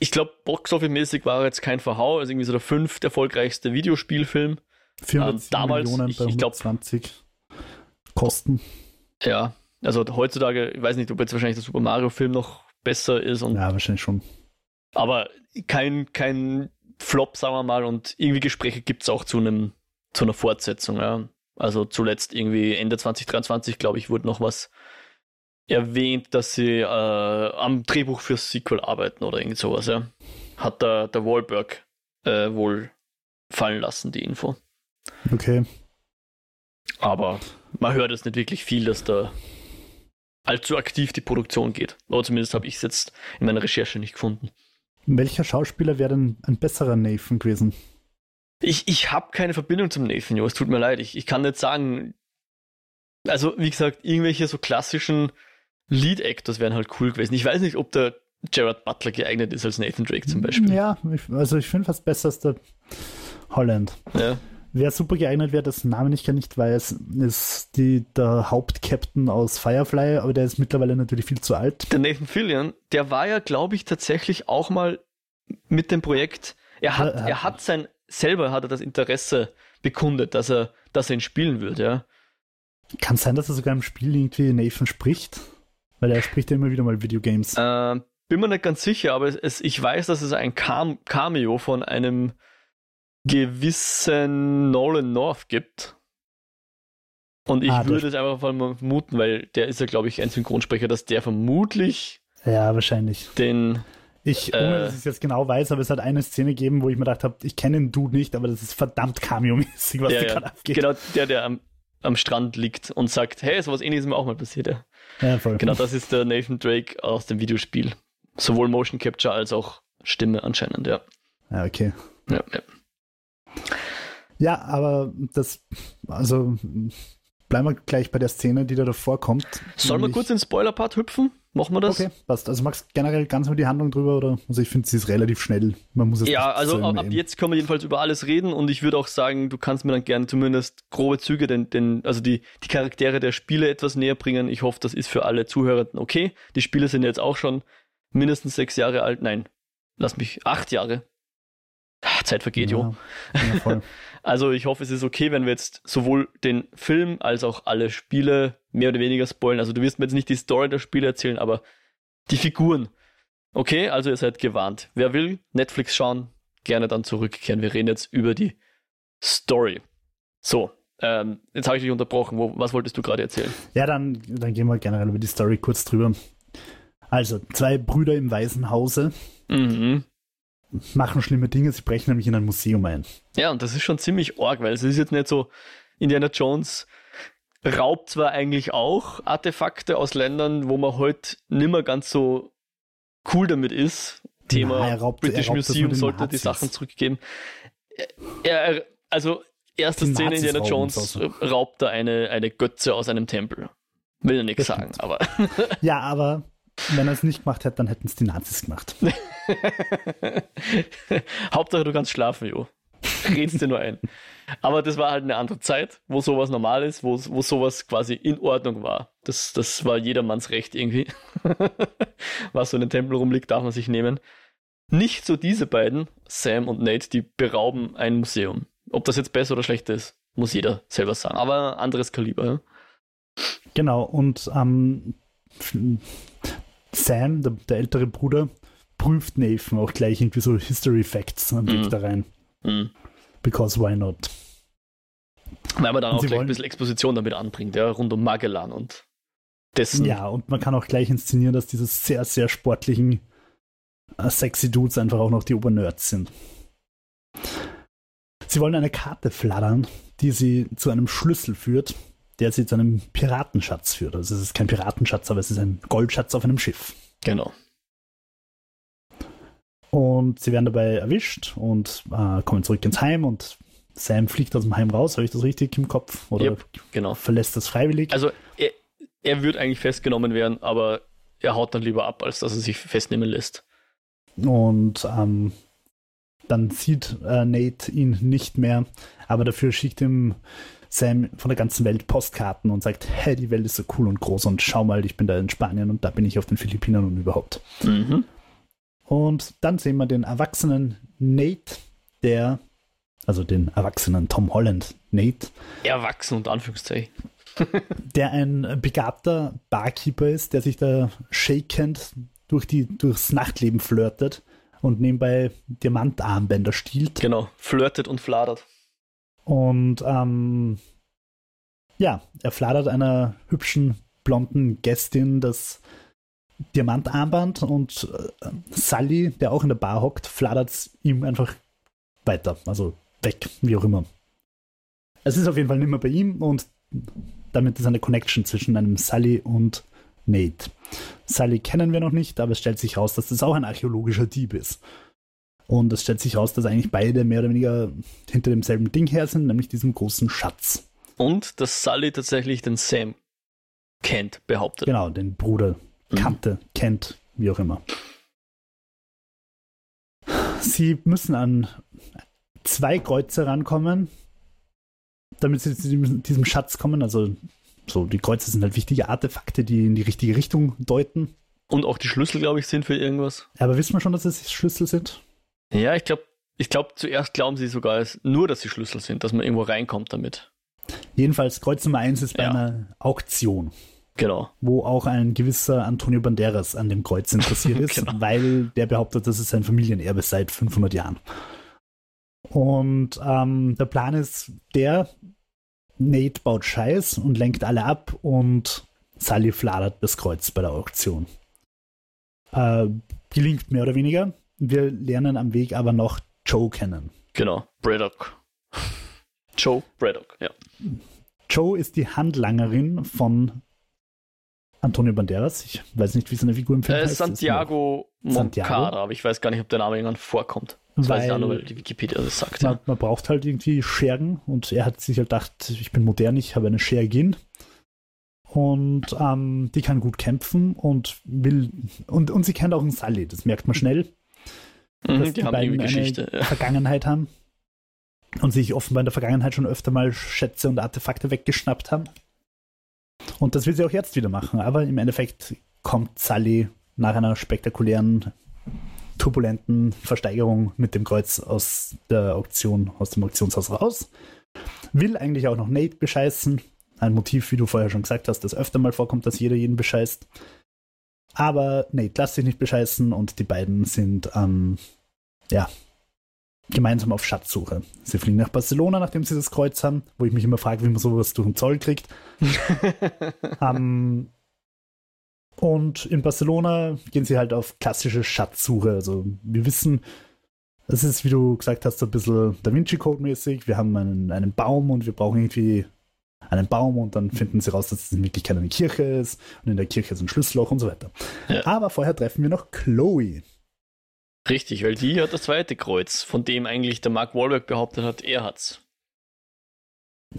Ich glaube, Box-Office-mäßig war jetzt kein Verhau, also irgendwie so der fünfte erfolgreichste Videospielfilm. 400 ähm, damals, Millionen ich, bei 120 ich glaub, Kosten. Ja, also heutzutage, ich weiß nicht, ob jetzt wahrscheinlich der Super Mario-Film noch besser ist. Und, ja, wahrscheinlich schon. Aber kein, kein Flop, sagen wir mal, und irgendwie Gespräche gibt es auch zu einem zu einer Fortsetzung. Ja. Also zuletzt irgendwie Ende 2023, glaube ich, wurde noch was erwähnt, dass sie äh, am Drehbuch fürs Sequel arbeiten oder irgend sowas, ja. Hat der, der Wahlberg äh, wohl fallen lassen, die Info. Okay. Aber man hört es nicht wirklich viel, dass da allzu aktiv die Produktion geht. Oder zumindest habe ich es jetzt in meiner Recherche nicht gefunden. Welcher Schauspieler wäre denn ein besserer Nathan gewesen? Ich, ich habe keine Verbindung zum Nathan, jo, es tut mir leid. Ich, ich kann nicht sagen. Also, wie gesagt, irgendwelche so klassischen Lead-Actors wären halt cool gewesen. Ich weiß nicht, ob der Gerard Butler geeignet ist als Nathan Drake zum Beispiel. Ja, ich, also ich finde fast besser als der Holland. Ja. Wer super geeignet wäre, das Namen ich gar nicht weiß, ist die, der Hauptcaptain aus Firefly, aber der ist mittlerweile natürlich viel zu alt. Der Nathan Fillion, der war ja, glaube ich, tatsächlich auch mal mit dem Projekt. Er hat, er hat sein, selber hat er das Interesse bekundet, dass er, dass er ihn spielen wird, ja. Kann sein, dass er sogar im Spiel irgendwie Nathan spricht? Weil er spricht ja immer wieder mal Videogames. Äh, bin mir nicht ganz sicher, aber es, es, ich weiß, dass es ein Cam Cameo von einem gewissen Nolan North gibt. Und ich ah, würde es einfach mal vermuten, weil der ist ja, glaube ich, ein Synchronsprecher, dass der vermutlich. Ja, wahrscheinlich. Den. Ich, ohne äh, dass ich es jetzt genau weiß, aber es hat eine Szene gegeben, wo ich mir gedacht habe, ich kenne den Dude nicht, aber das ist verdammt Cameo-mäßig, was ja, da ja. gerade abgeht. Genau, der, der am, am Strand liegt und sagt, hey, sowas ähnliches ist mir auch mal passiert. Ja. ja, voll. Genau, das ist der Nathan Drake aus dem Videospiel. Sowohl Motion Capture als auch Stimme anscheinend, ja. Ja, okay. Ja, ja. Ja, aber das, also bleiben wir gleich bei der Szene, die da davor kommt. Sollen wir kurz in Spoiler-Part hüpfen? Machen wir das? Okay, passt. Also magst du generell ganz über die Handlung drüber oder? Also ich finde, sie ist relativ schnell. Man muss es Ja, also ab, ab jetzt können wir jedenfalls über alles reden und ich würde auch sagen, du kannst mir dann gerne zumindest grobe Züge, den, den, also die, die Charaktere der Spiele etwas näher bringen. Ich hoffe, das ist für alle Zuhörer okay. Die Spiele sind jetzt auch schon mindestens sechs Jahre alt. Nein, lass mich, acht Jahre. Ach, Zeit vergeht, ja, jo. Ja, also ich hoffe, es ist okay, wenn wir jetzt sowohl den Film als auch alle Spiele mehr oder weniger spoilen. Also du wirst mir jetzt nicht die Story der Spiele erzählen, aber die Figuren. Okay, also ihr seid gewarnt. Wer will Netflix schauen, gerne dann zurückkehren. Wir reden jetzt über die Story. So, ähm, jetzt habe ich dich unterbrochen. Wo, was wolltest du gerade erzählen? Ja, dann, dann gehen wir generell über die Story kurz drüber. Also, zwei Brüder im Waisenhause mhm. Machen schlimme Dinge, sie brechen nämlich in ein Museum ein. Ja, und das ist schon ziemlich arg, weil es ist jetzt nicht so, Indiana Jones raubt zwar eigentlich auch Artefakte aus Ländern, wo man heute nimmer ganz so cool damit ist. Thema Na, raubt, British Museum sollte die Sachen zurückgeben. Er, also, erste die Szene Nazis Indiana Jones raubt da eine, eine Götze aus einem Tempel. Will ja nichts sagen, aber. ja, aber wenn er es nicht gemacht hätte, dann hätten es die Nazis gemacht. Hauptsache, du kannst schlafen, Jo. Redst dir nur ein. Aber das war halt eine andere Zeit, wo sowas normal ist, wo, wo sowas quasi in Ordnung war. Das, das war jedermanns Recht irgendwie. Was so in den Tempel rumliegt, darf man sich nehmen. Nicht so diese beiden, Sam und Nate, die berauben ein Museum. Ob das jetzt besser oder schlechter ist, muss jeder selber sagen. Aber anderes Kaliber. Ja? Genau, und ähm, Sam, der, der, ältere Bruder, prüft Nathan auch gleich irgendwie so History Facts und legt mm. da rein. Mm. Because why not? Weil man dann und auch gleich ein bisschen Exposition damit anbringt, ja, rund um Magellan und dessen. Ja, und man kann auch gleich inszenieren, dass diese sehr, sehr sportlichen, äh, sexy Dudes einfach auch noch die Obernerds sind. Sie wollen eine Karte flattern, die sie zu einem Schlüssel führt, der sie zu einem Piratenschatz führt. Also es ist kein Piratenschatz, aber es ist ein Goldschatz auf einem Schiff. Genau. Und sie werden dabei erwischt und äh, kommen zurück ins Heim und Sam fliegt aus dem Heim raus. Habe ich das richtig im Kopf? Oder yep, genau. verlässt das freiwillig? Also er, er wird eigentlich festgenommen werden, aber er haut dann lieber ab, als dass er sich festnehmen lässt. Und ähm, dann sieht äh, Nate ihn nicht mehr, aber dafür schickt ihm Sam von der ganzen Welt Postkarten und sagt, hey, die Welt ist so cool und groß und schau mal, ich bin da in Spanien und da bin ich auf den Philippinen und überhaupt. Mhm. Und dann sehen wir den erwachsenen Nate, der, also den erwachsenen Tom Holland Nate. Erwachsen und Anführungszeichen. der ein begabter Barkeeper ist, der sich da shakend durch die, durchs Nachtleben flirtet und nebenbei Diamantarmbänder stiehlt. Genau, flirtet und fladert. Und ähm, ja, er fladert einer hübschen blonden Gästin das Diamantarmband und äh, Sully, der auch in der Bar hockt, fladert ihm einfach weiter, also weg, wie auch immer. Es ist auf jeden Fall nicht mehr bei ihm und damit ist eine Connection zwischen einem Sully und Nate. Sully kennen wir noch nicht, aber es stellt sich raus, dass das auch ein archäologischer Dieb ist. Und es stellt sich raus, dass eigentlich beide mehr oder weniger hinter demselben Ding her sind, nämlich diesem großen Schatz. Und dass Sully tatsächlich den Sam kennt, behauptet. Genau, den Bruder kannte, mhm. kennt, wie auch immer. Sie müssen an zwei Kreuze rankommen, damit sie zu diesem Schatz kommen. Also so, die Kreuze sind halt wichtige Artefakte, die in die richtige Richtung deuten. Und auch die Schlüssel, glaube ich, sind für irgendwas. Aber wissen wir schon, dass es Schlüssel sind? Ja, ich glaube, ich glaub, zuerst glauben sie sogar nur, dass sie Schlüssel sind, dass man irgendwo reinkommt damit. Jedenfalls, Kreuz Nummer 1 ist bei Ja. einer Auktion, Genau. wo auch ein gewisser Antonio Banderas an dem Kreuz interessiert ist, Genau. weil der behauptet, das ist sein Familienerbe seit 500 Jahren. Und ähm, der Plan ist der, Nate baut Scheiß und lenkt alle ab und Sully fladert das Kreuz bei der Auktion. Äh, gelingt mehr oder weniger. Wir lernen am Weg aber noch Joe kennen. Genau. Braddock. Joe Braddock, ja. Joe ist die Handlangerin von Antonio Banderas. Ich weiß nicht, wie seine Figur im Film Äh, heißt. Santiago? Moncada, aber ich weiß gar nicht, ob der Name irgendwann vorkommt. Das weiß ich auch nur, weil die Wikipedia das sagt. Man, Ja. man braucht halt irgendwie Schergen und er hat sich halt gedacht, ich bin modern, ich habe eine Schergin. Und ähm, die kann gut kämpfen und will. Und, und sie kennt auch einen Sully, das merkt man schnell, dass Mhm, die haben eine Geschichte. Ja. Vergangenheit haben. Und sich offenbar in der Vergangenheit schon öfter mal Schätze und Artefakte weggeschnappt haben. Und das will sie auch jetzt wieder machen. Aber im Endeffekt kommt Sully nach einer spektakulären, turbulenten Versteigerung mit dem Kreuz aus der Auktion, aus dem Auktionshaus raus. Will eigentlich auch noch Nate bescheißen. Ein Motiv, wie du vorher schon gesagt hast, das öfter mal vorkommt, dass jeder jeden bescheißt. Aber Nate lässt sich nicht bescheißen und die beiden sind ähm, ja, gemeinsam auf Schatzsuche. Sie fliegen nach Barcelona, nachdem sie das Kreuz haben, wo ich mich immer frage, wie man sowas durch den Zoll kriegt. Ähm, und in Barcelona gehen sie halt auf klassische Schatzsuche. Also wir wissen, das ist, wie du gesagt hast, so ein bisschen Da Vinci Code mäßig. Wir haben einen, einen Baum und wir brauchen irgendwie einen Baum und dann finden sie raus, dass es in Wirklichkeit eine Kirche ist und in der Kirche ist ein Schlüsselloch und so weiter. Ja. Aber vorher treffen wir noch Chloe. Richtig, weil die hat das zweite Kreuz, von dem eigentlich der Mark Wahlberg behauptet hat, er hat's.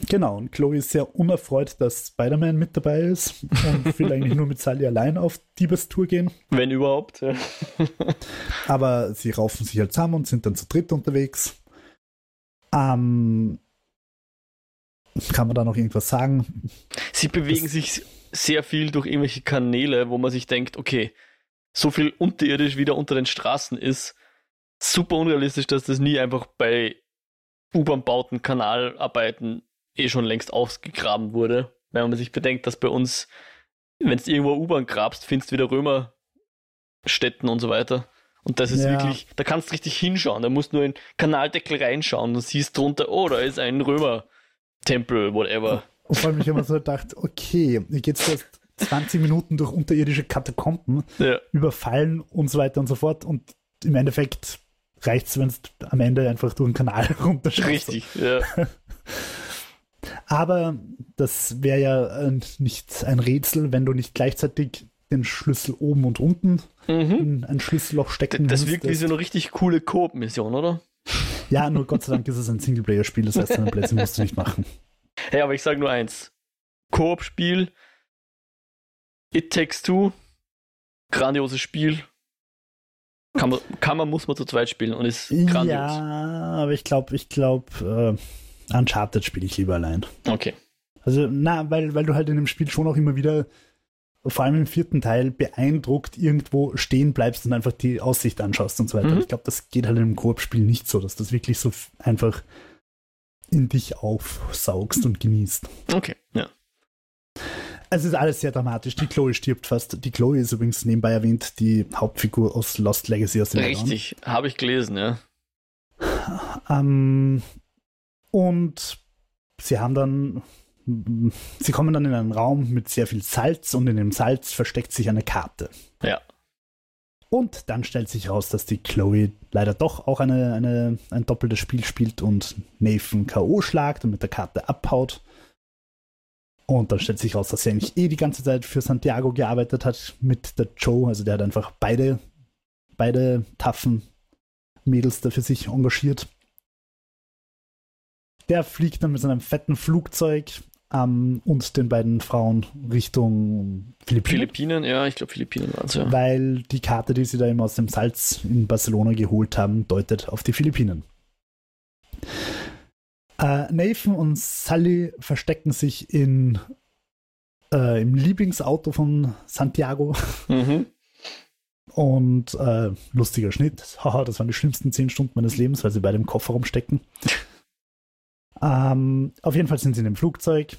Genau, und Chloe ist sehr unerfreut, dass Spider-Man mit dabei ist und will eigentlich nur mit Sally allein auf Diebestour gehen. Wenn überhaupt. Ja. Aber sie raufen sich halt zusammen und sind dann zu dritt unterwegs. Ähm, kann man da noch irgendwas sagen? Sie bewegen Das- sich sehr viel durch irgendwelche Kanäle, wo man sich denkt, okay, so viel unterirdisch wie da unter den Straßen ist, super unrealistisch, dass das nie einfach bei U-Bahn-Bauten, Kanalarbeiten eh schon längst ausgegraben wurde. Wenn man sich bedenkt, dass bei uns, wenn du irgendwo U-Bahn grabst, findest du wieder Römerstätten und so weiter. Und das ist Ja. wirklich, da kannst du richtig hinschauen. Da musst du nur in den Kanaldeckel reinschauen und siehst drunter, oh, da ist ein Römer-Tempel, whatever. Und vor allem ich immer so gedacht, okay, hier geht es erst 20 Minuten durch unterirdische Katakomben, Ja. überfallen und so weiter und so fort. Und im Endeffekt reicht es, wenn du am Ende einfach durch den Kanal runterschaust. Richtig, ja. Aber das wäre ja äh, nicht ein Rätsel, wenn du nicht gleichzeitig den Schlüssel oben und unten Mhm. in ein Schlüsselloch stecken Das wirkt wie so eine richtig coole Coop-Mission, oder? Ja, nur Gott sei Dank ist es ein Singleplayer-Spiel, das heißt, seine Plätze musst du nicht machen. Hey, aber ich sage nur eins. Koop-Spiel, It Takes Two, grandioses Spiel. Kann man, kann man, muss man zu zweit spielen und ist grandios. Ja, aber ich glaube, ich glaube, äh, Uncharted spiele ich lieber allein. Okay. Also, na, weil, weil du halt in dem Spiel schon auch immer wieder, vor allem im vierten Teil, beeindruckt irgendwo stehen bleibst und einfach die Aussicht anschaust und so weiter. Mhm. Ich glaube, das geht halt in einem Koop-Spiel nicht so, dass das wirklich so einfach in dich aufsaugst und genießt. Okay, ja. Es ist alles sehr dramatisch. Die Chloe stirbt fast. Die Chloe ist übrigens nebenbei erwähnt, die Hauptfigur aus Lost Legacy aus dem. Richtig, habe ich gelesen, ja. Ähm, und sie haben dann, sie kommen dann in einen Raum mit sehr viel Salz und in dem Salz versteckt sich eine Karte. Ja. Und dann stellt sich heraus, dass die Chloe leider doch auch eine, eine, ein doppeltes Spiel spielt und Nathan K.O. schlagt und mit der Karte abhaut. Und dann stellt sich heraus, dass sie eigentlich eh die ganze Zeit für Santiago gearbeitet hat mit der Joe. Also der hat einfach beide, beide taffen Mädels da für sich engagiert. Der fliegt dann mit seinem fetten Flugzeug ähm, und den beiden Frauen Richtung Philippinen. Philippinen, ja, ich glaube Philippinen waren es, ja. Weil die Karte, die sie da eben aus dem Salz in Barcelona geholt haben, deutet auf die Philippinen. Äh, Nathan und Sully verstecken sich in, äh, im Lieblingsauto von Santiago Mhm. Und äh, lustiger Schnitt. Haha, das waren die schlimmsten zehn Stunden meines Lebens, weil sie beide im Kofferraum stecken. ähm, auf jeden Fall sind sie in dem Flugzeug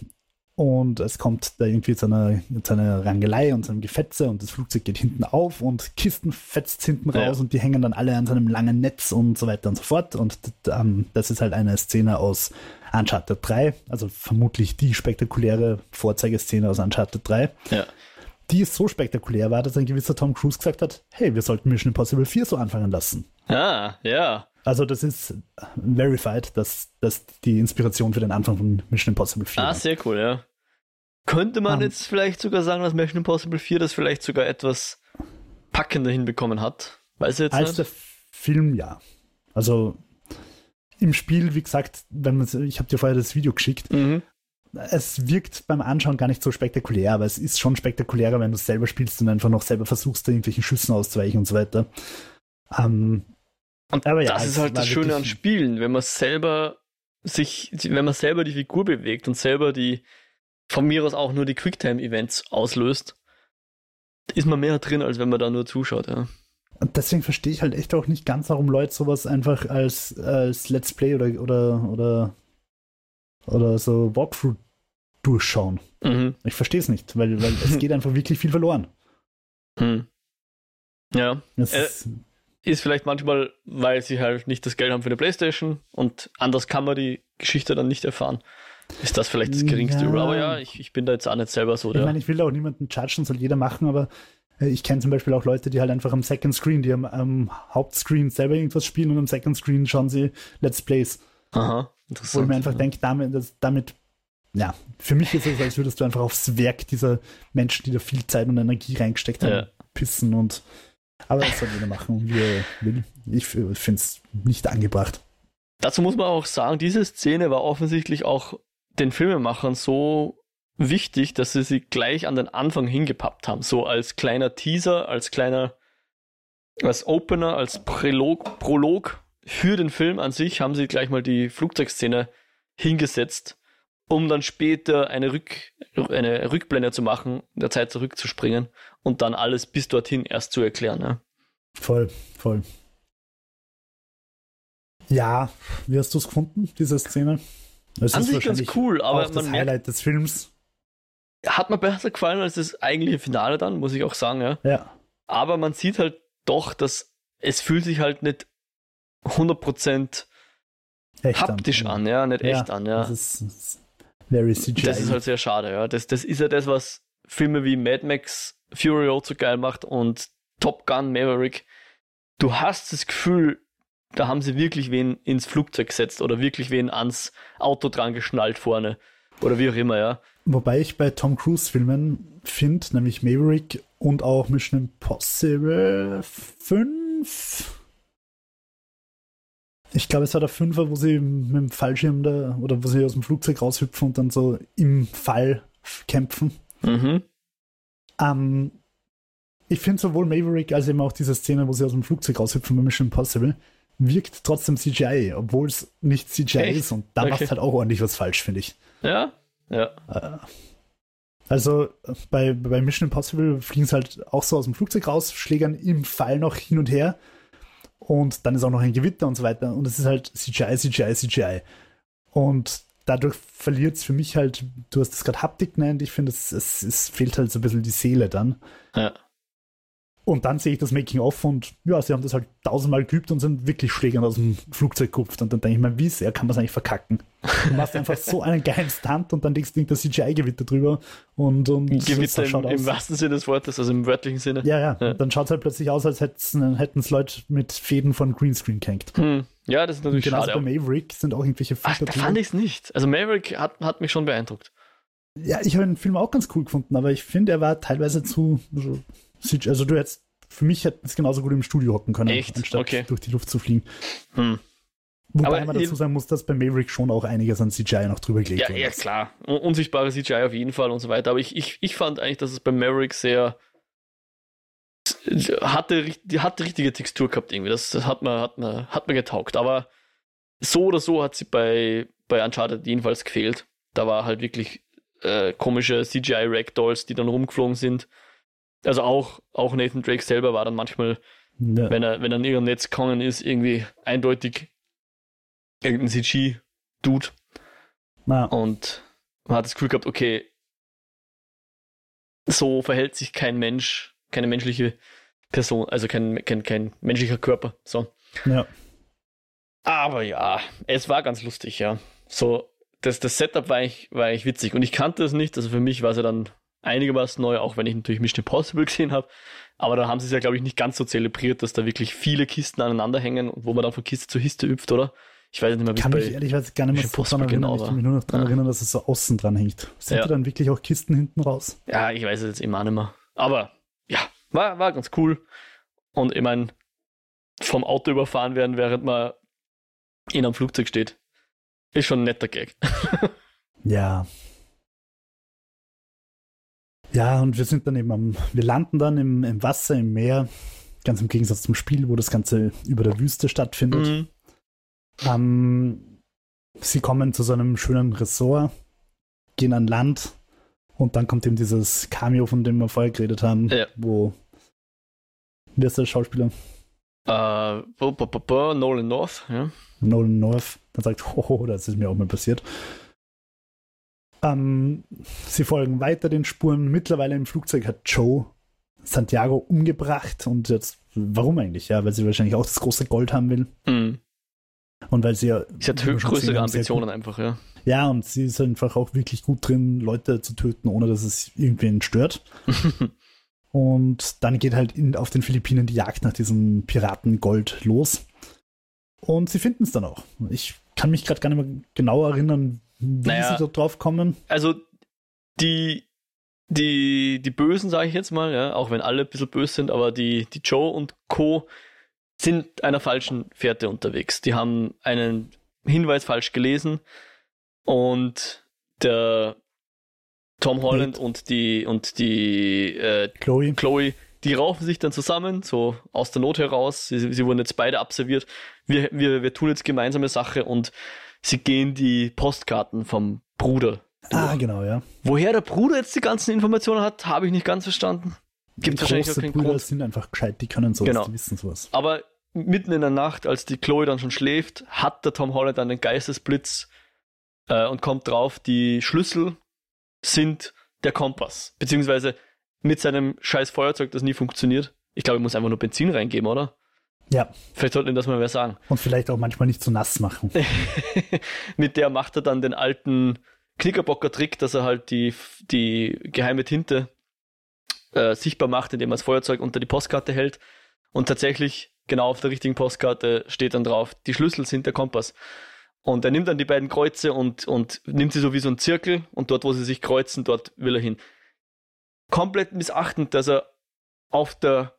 und es kommt da irgendwie zu einer, zu einer Rangelei und zu einem Gefetze und das Flugzeug geht hinten auf und Kisten fetzt hinten raus Ja. und die hängen dann alle an so einem langen Netz und so weiter und so fort. Und ähm, das ist halt eine Szene aus Uncharted 3, also vermutlich die spektakuläre Vorzeigeszene aus Uncharted 3 Ja. Die so spektakulär war, dass ein gewisser Tom Cruise gesagt hat, hey, wir sollten Mission Impossible 4 so anfangen lassen. Ah, ja. Also das ist verified, dass das die Inspiration für den Anfang von Mission Impossible 4 Ah, war. sehr cool, ja. Könnte man Ähm. jetzt vielleicht sogar sagen, dass Mission Impossible 4 das vielleicht sogar etwas packender hinbekommen hat? Weiß ich jetzt Als nicht. der Film, ja. Also im Spiel, wie gesagt, wenn man, ich habe dir vorher das Video geschickt, Mhm. Es wirkt beim Anschauen gar nicht so spektakulär, aber es ist schon spektakulärer, wenn du es selber spielst und einfach noch selber versuchst, da irgendwelchen Schüssen auszuweichen und so weiter. Ähm, Und Aber ja, das ist halt das Schöne an Spielen, wenn man selber sich, wenn man selber die Figur bewegt und selber die, von mir aus auch nur die Quicktime-Events auslöst, ist man mehr drin, als wenn man da nur zuschaut, ja. Und deswegen verstehe ich halt echt auch nicht ganz, warum Leute sowas einfach als, als Let's Play oder, oder, oder, oder so Walkthrough durchschauen. Mhm. Ich verstehe es nicht, weil, weil es geht einfach wirklich viel verloren. Hm. Ja, Es Äh, ist, ist vielleicht manchmal, weil sie halt nicht das Geld haben für eine Playstation und anders kann man die Geschichte dann nicht erfahren. Ist das vielleicht das geringste Ja. Übel. Aber ja, ich, ich bin da jetzt auch nicht selber so ich meine, ich will auch niemanden judgen, soll jeder machen, aber äh, ich kenne zum Beispiel auch Leute, die halt einfach am Second Screen, die am, am Hauptscreen selber irgendwas spielen und am Second Screen schauen sie Let's Plays. Aha, Wo ich mir einfach ja. denke, damit, das, damit, ja, für mich ist es, als würdest du einfach aufs Werk dieser Menschen, die da viel Zeit und Energie reingesteckt haben, Ja. pissen und. Aber das soll jeder machen, wie er will. Ich finde es nicht angebracht. Dazu muss man auch sagen, diese Szene war offensichtlich auch den Filmemachern so wichtig, dass sie sie gleich an den Anfang hingepappt haben. So als kleiner Teaser, als kleiner, als Opener, als Prolog, Prolog für den Film an sich haben sie gleich mal die Flugzeugszene hingesetzt, um dann später eine, Rück, eine Rückblende zu machen, in der Zeit zurückzuspringen und dann alles bis dorthin erst zu erklären. Ja. Voll, voll. Ja, wie hast du es gefunden, diese Szene? Es An ist sich ganz cool, aber auch das merkt, Highlight des Films. hat mir besser gefallen als das eigentliche Finale dann, muss ich auch sagen, ja. Ja, Aber man sieht halt doch, dass es fühlt sich halt nicht 100% echt. haptisch an, ja, nicht Ja, echt an, ja. Das ist, das ist very CGI. Das ist halt sehr schade, ja. Das, das ist ja das, was Filme wie Mad Max Fury Road so geil macht und Top Gun Maverick. Du hast das Gefühl, da haben sie wirklich wen ins Flugzeug gesetzt oder wirklich wen ans Auto dran geschnallt vorne. Oder wie auch immer, ja. Wobei ich bei Tom Cruise Filmen finde, nämlich Maverick und auch Mission Impossible 5. Ich glaube, es war der Fünfer, wo sie mit dem Fallschirm da, oder wo sie aus dem Flugzeug raushüpfen und dann so im Fall kämpfen. Mhm. Ähm, ich finde sowohl Maverick als eben auch diese Szene, wo sie aus dem Flugzeug raushüpfen bei Mission Impossible, wirkt trotzdem CGI, obwohl es nicht CGI Echt? ist und da Okay. macht halt auch ordentlich was falsch, finde ich. Ja, ja. Äh, Also bei, bei Mission Impossible fliegen sie halt auch so aus dem Flugzeug raus, schlägern im Fall noch hin und her und dann ist auch noch ein Gewitter und so weiter und es ist halt CGI, CGI, CGI. Und dadurch verliert es für mich halt, du hast es gerade Haptik genannt, ich finde, es, es, es fehlt halt so ein bisschen die Seele dann. Ja. Und dann sehe ich das Making-of und ja, sie haben das halt tausendmal geübt und sind wirklich schlägern aus dem Flugzeug gekupft. Und dann denke ich mir, wie sehr kann man es eigentlich verkacken? Du machst einfach so einen geilen Stunt und dann legst du das CGI-Gewitter drüber und, und Gewitter im, im wahrsten Sinne des Wortes, also im wörtlichen Sinne. Ja, ja, Ja. Dann schaut es halt plötzlich aus, als hätten es Leute mit Fäden von Greenscreen gehängt. Hm. Ja, das ist natürlich Genauso schade. bei Maverick sind auch irgendwelche Ach, Filter da fand ich es nicht. Also Maverick hat, hat mich schon beeindruckt. Ja, ich habe den Film auch ganz cool gefunden, aber ich finde, er war teilweise zu. CGI. Also, du hättest, für mich hätte es genauso gut im Studio hocken können, Echt? anstatt Okay. durch die Luft zu fliegen. Hm. Wobei Aber man dazu sagen muss, dass bei Maverick schon auch einiges an CGI noch drüber gelegt Ja, worden ja, klar. Un unsichtbare CGI auf jeden Fall und so weiter. Aber ich, ich, ich fand eigentlich, dass es bei Maverick sehr hatte, die hatte richtige Textur gehabt irgendwie. Das, das hat, mir, hat, mir, hat mir getaugt. Aber so oder so hat sie bei, bei Uncharted jedenfalls gefehlt. Da war halt wirklich äh, komische CGI-Ragdolls, die dann rumgeflogen sind. Also auch, auch Nathan Drake selber war dann manchmal, ja. wenn er, wenn er in ihrem Netz gekommen ist, irgendwie eindeutig irgendein CG-Dude. Und man hat das Gefühl gehabt, okay, so verhält sich kein Mensch, keine menschliche Person, also kein, kein, kein menschlicher Körper. So. Ja. Aber ja, es war ganz lustig, ja. So, das, das Setup war ich, war ich witzig und ich kannte es nicht, also für mich war es ja dann einigermaßen neu, auch wenn ich natürlich Mission Impossible gesehen habe. Aber da haben sie es ja, glaube ich, nicht ganz so zelebriert, dass da wirklich viele Kisten aneinander hängen und wo man dann von Kiste zu Kiste hüpft, oder? Ich weiß nicht mehr, wie Kann mich ehrlich gesagt gar nicht mehr so dran erinnern. Genau ich kann mich nur noch daran ja. erinnern, dass es so außen dran hängt. Sind ja. da dann wirklich auch Kisten hinten raus? Ja, ich weiß es jetzt immer nicht mehr. Aber ja, war, war ganz cool. Und ich meine, vom Auto überfahren werden, während man in einem Flugzeug steht. Ist schon ein netter Gag. ja. Ja, und wir sind dann eben am, wir landen dann im, im Wasser, im Meer, ganz im Gegensatz zum Spiel, wo das Ganze über der Wüste stattfindet. Mhm. Ähm, sie kommen zu so einem schönen Ressort, gehen an Land und dann kommt eben dieses Cameo, von dem wir vorher geredet haben, ja. wo. Wer ist der Schauspieler? Uh, Nolan North, ja. Nolan North dann sagt, hoho, das ist mir auch mal passiert. Ähm, sie folgen weiter den Spuren. Mittlerweile im Flugzeug hat Joe Santiago umgebracht und jetzt, warum eigentlich? Ja, weil sie wahrscheinlich auch das große Gold haben will. Mhm. Und weil sie ja. Sie hat größere Ambitionen einfach, ja. Ja, und sie ist einfach auch wirklich gut drin, Leute zu töten, ohne dass es irgendwen stört. und dann geht halt in, auf den Philippinen die Jagd nach diesem Piratengold los. Und sie finden es dann auch. Ich kann mich gerade gar nicht mehr genau erinnern, wie naja, sie da drauf kommen. Also die, die, die Bösen, sage ich jetzt mal, ja, auch wenn alle ein bisschen böse sind, aber die, die Joe und Co. sind einer falschen Fährte unterwegs. Die haben einen Hinweis falsch gelesen und der Tom Holland Wait. und die und die äh, Chloe. Chloe, die raufen sich dann zusammen, so aus der Not heraus. Sie, sie wurden jetzt beide absolviert. Wir, wir, wir tun jetzt gemeinsame Sache und sie gehen die Postkarten vom Bruder. Ah, genau, ja. Woher der Bruder jetzt die ganzen Informationen hat, habe ich nicht ganz verstanden. Gibt wahrscheinlich auch keinen Brüder Grund. sind einfach gescheit, die können sowas, genau. die wissen sowas. Aber mitten in der Nacht, als die Chloe dann schon schläft, hat der Tom Holland einen Geistesblitz äh, und kommt drauf, die Schlüssel sind der Kompass. Beziehungsweise mit seinem scheiß Feuerzeug, das nie funktioniert. Ich glaube, er muss einfach nur Benzin reingeben, oder? Ja. Vielleicht sollten wir das mal mehr sagen. Und vielleicht auch manchmal nicht zu nass machen. Mit der macht er dann den alten Knickerbocker-Trick, dass er halt die, die geheime Tinte äh, sichtbar macht, indem er das Feuerzeug unter die Postkarte hält. Und tatsächlich, genau auf der richtigen Postkarte steht dann drauf, die Schlüssel sind der Kompass. Und er nimmt dann die beiden Kreuze und, und nimmt sie so wie so ein Zirkel und dort, wo sie sich kreuzen, dort will er hin. Komplett missachtend, dass er auf der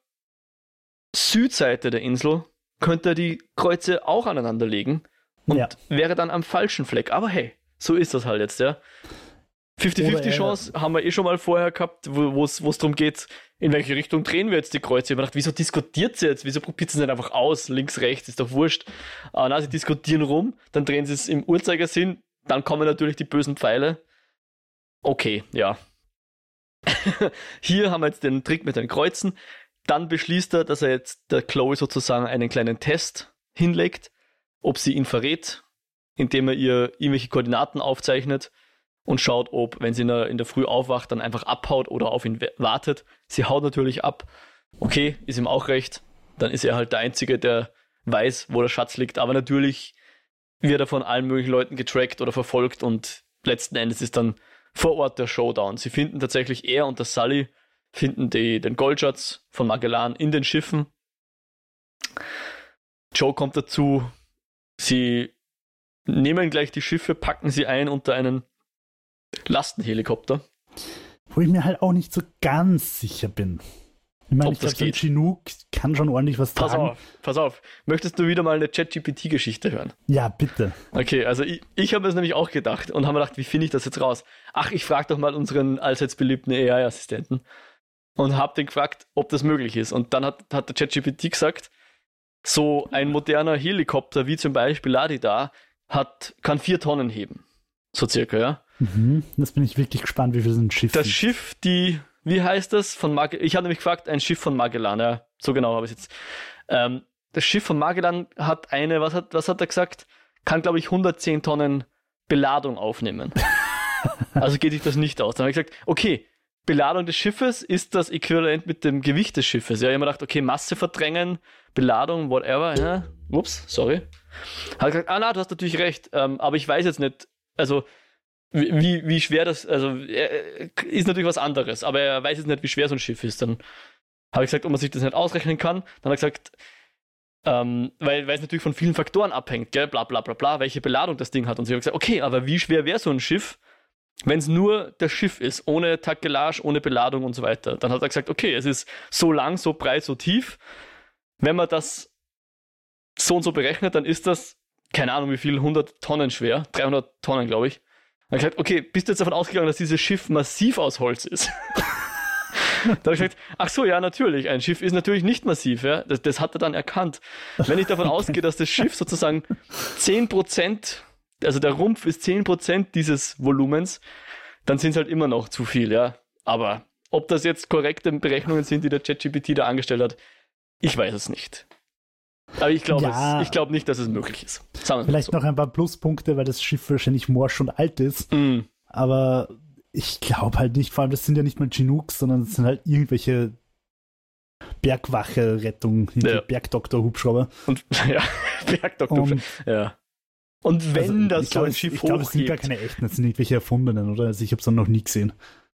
Südseite der Insel könnte er die Kreuze auch aneinander legen und ja. wäre dann am falschen Fleck. Aber hey, so ist das halt jetzt, ja. 50-50 Chance haben wir eh schon mal vorher gehabt, wo es darum geht, in welche Richtung drehen wir jetzt die Kreuze. Ich habe gedacht, wieso diskutiert sie jetzt? Wieso probiert sie nicht einfach aus? Links, rechts, ist doch wurscht. Aber na, sie diskutieren rum, dann drehen sie es im Uhrzeigersinn, dann kommen natürlich die bösen Pfeile. Okay, ja. Hier haben wir jetzt den Trick mit den Kreuzen. Dann beschließt er, dass er jetzt der Chloe sozusagen einen kleinen Test hinlegt, ob sie ihn verrät, indem er ihr irgendwelche Koordinaten aufzeichnet und schaut, ob, wenn sie in der, Früh aufwacht, dann einfach abhaut oder auf ihn wartet. Sie haut natürlich ab. Okay, ist ihm auch recht. Dann ist er halt der Einzige, der weiß, wo der Schatz liegt. Aber natürlich wird er von allen möglichen Leuten getrackt oder verfolgt und letzten Endes ist dann vor Ort der Showdown. Sie finden tatsächlich er und der Sully finden die, den Goldschatz von Magellan in den Schiffen. Joe kommt dazu, sie nehmen gleich die Schiffe, packen sie ein unter einen Lastenhelikopter. Wo ich mir halt auch nicht so ganz sicher bin. Ich meine, ich glaube, so ein Chinook kann schon ordentlich was pass tragen. Pass auf, pass auf. Möchtest du wieder mal eine ChatGPT-Geschichte hören? Ja, bitte. Okay, also ich, ich habe es nämlich auch gedacht und habe gedacht, wie finde ich das jetzt raus? Ach, ich frage doch mal unseren allseits beliebten AI-Assistenten und habe den gefragt, ob das möglich ist. Und dann hat, hat der ChatGPT gesagt, so ein moderner Helikopter, wie zum Beispiel Ladida, hat, kann vier Tonnen heben. So circa, ja. Mhm. Das bin ich wirklich gespannt, wie viel so ein Schiff Das Schiff, die wie heißt das? Von Mag ich habe nämlich gefragt, ein Schiff von Magellan, ja, so genau habe ich es jetzt. Ähm, das Schiff von Magellan hat eine, was hat, was hat er gesagt? Kann, glaube ich, 110 Tonnen Beladung aufnehmen. also geht sich das nicht aus. Dann habe ich gesagt, okay, Beladung des Schiffes ist das Äquivalent mit dem Gewicht des Schiffes. Ja, ich habe mir gedacht, okay, Masse verdrängen, Beladung, whatever. Ja. Ups, sorry. Hat gesagt, ah na, du hast natürlich recht, ähm, aber ich weiß jetzt nicht, also wie, wie schwer das, also äh, ist natürlich was anderes, aber er weiß jetzt nicht, wie schwer so ein Schiff ist. Dann habe ich gesagt, ob man sich das nicht ausrechnen kann. Dann hat er gesagt, ähm, weil, weil es natürlich von vielen Faktoren abhängt, gell? bla bla bla bla, welche Beladung das Ding hat. Und sie haben gesagt, okay, aber wie schwer wäre so ein Schiff, wenn es nur das Schiff ist, ohne Takelage, ohne Beladung und so weiter? Dann hat er gesagt, okay, es ist so lang, so breit, so tief. Wenn man das so und so berechnet, dann ist das, keine Ahnung wie viel, 100 Tonnen schwer, 300 Tonnen, glaube ich. Dann habe ich gesagt, okay, bist du jetzt davon ausgegangen, dass dieses Schiff massiv aus Holz ist? da habe ich gesagt, ach so, ja, natürlich. Ein Schiff ist natürlich nicht massiv, ja. Das, das hat er dann erkannt. Wenn ich davon ausgehe, dass das Schiff sozusagen 10%, also der Rumpf ist 10% dieses Volumens, dann sind es halt immer noch zu viel, ja. Aber ob das jetzt korrekte Berechnungen sind, die der ChatGPT da angestellt hat, ich weiß es nicht. Aber ich glaube Ja. glaub nicht, dass es möglich ist. Vielleicht so. noch ein paar Pluspunkte, weil das Schiff wahrscheinlich morsch und alt ist. Mm, Aber ich glaube halt nicht, vor allem das sind ja nicht mal Chinooks, sondern das sind halt irgendwelche Bergwache-Rettung, Ja. Bergdoktor-Hubschrauber. und ja, Bergdoktor. Und Ja. Und wenn also, das so ein Schiff Ich glaube, es sind gar keine echten, das sind irgendwelche erfundenen, oder? Also ich habe es dann noch nie gesehen.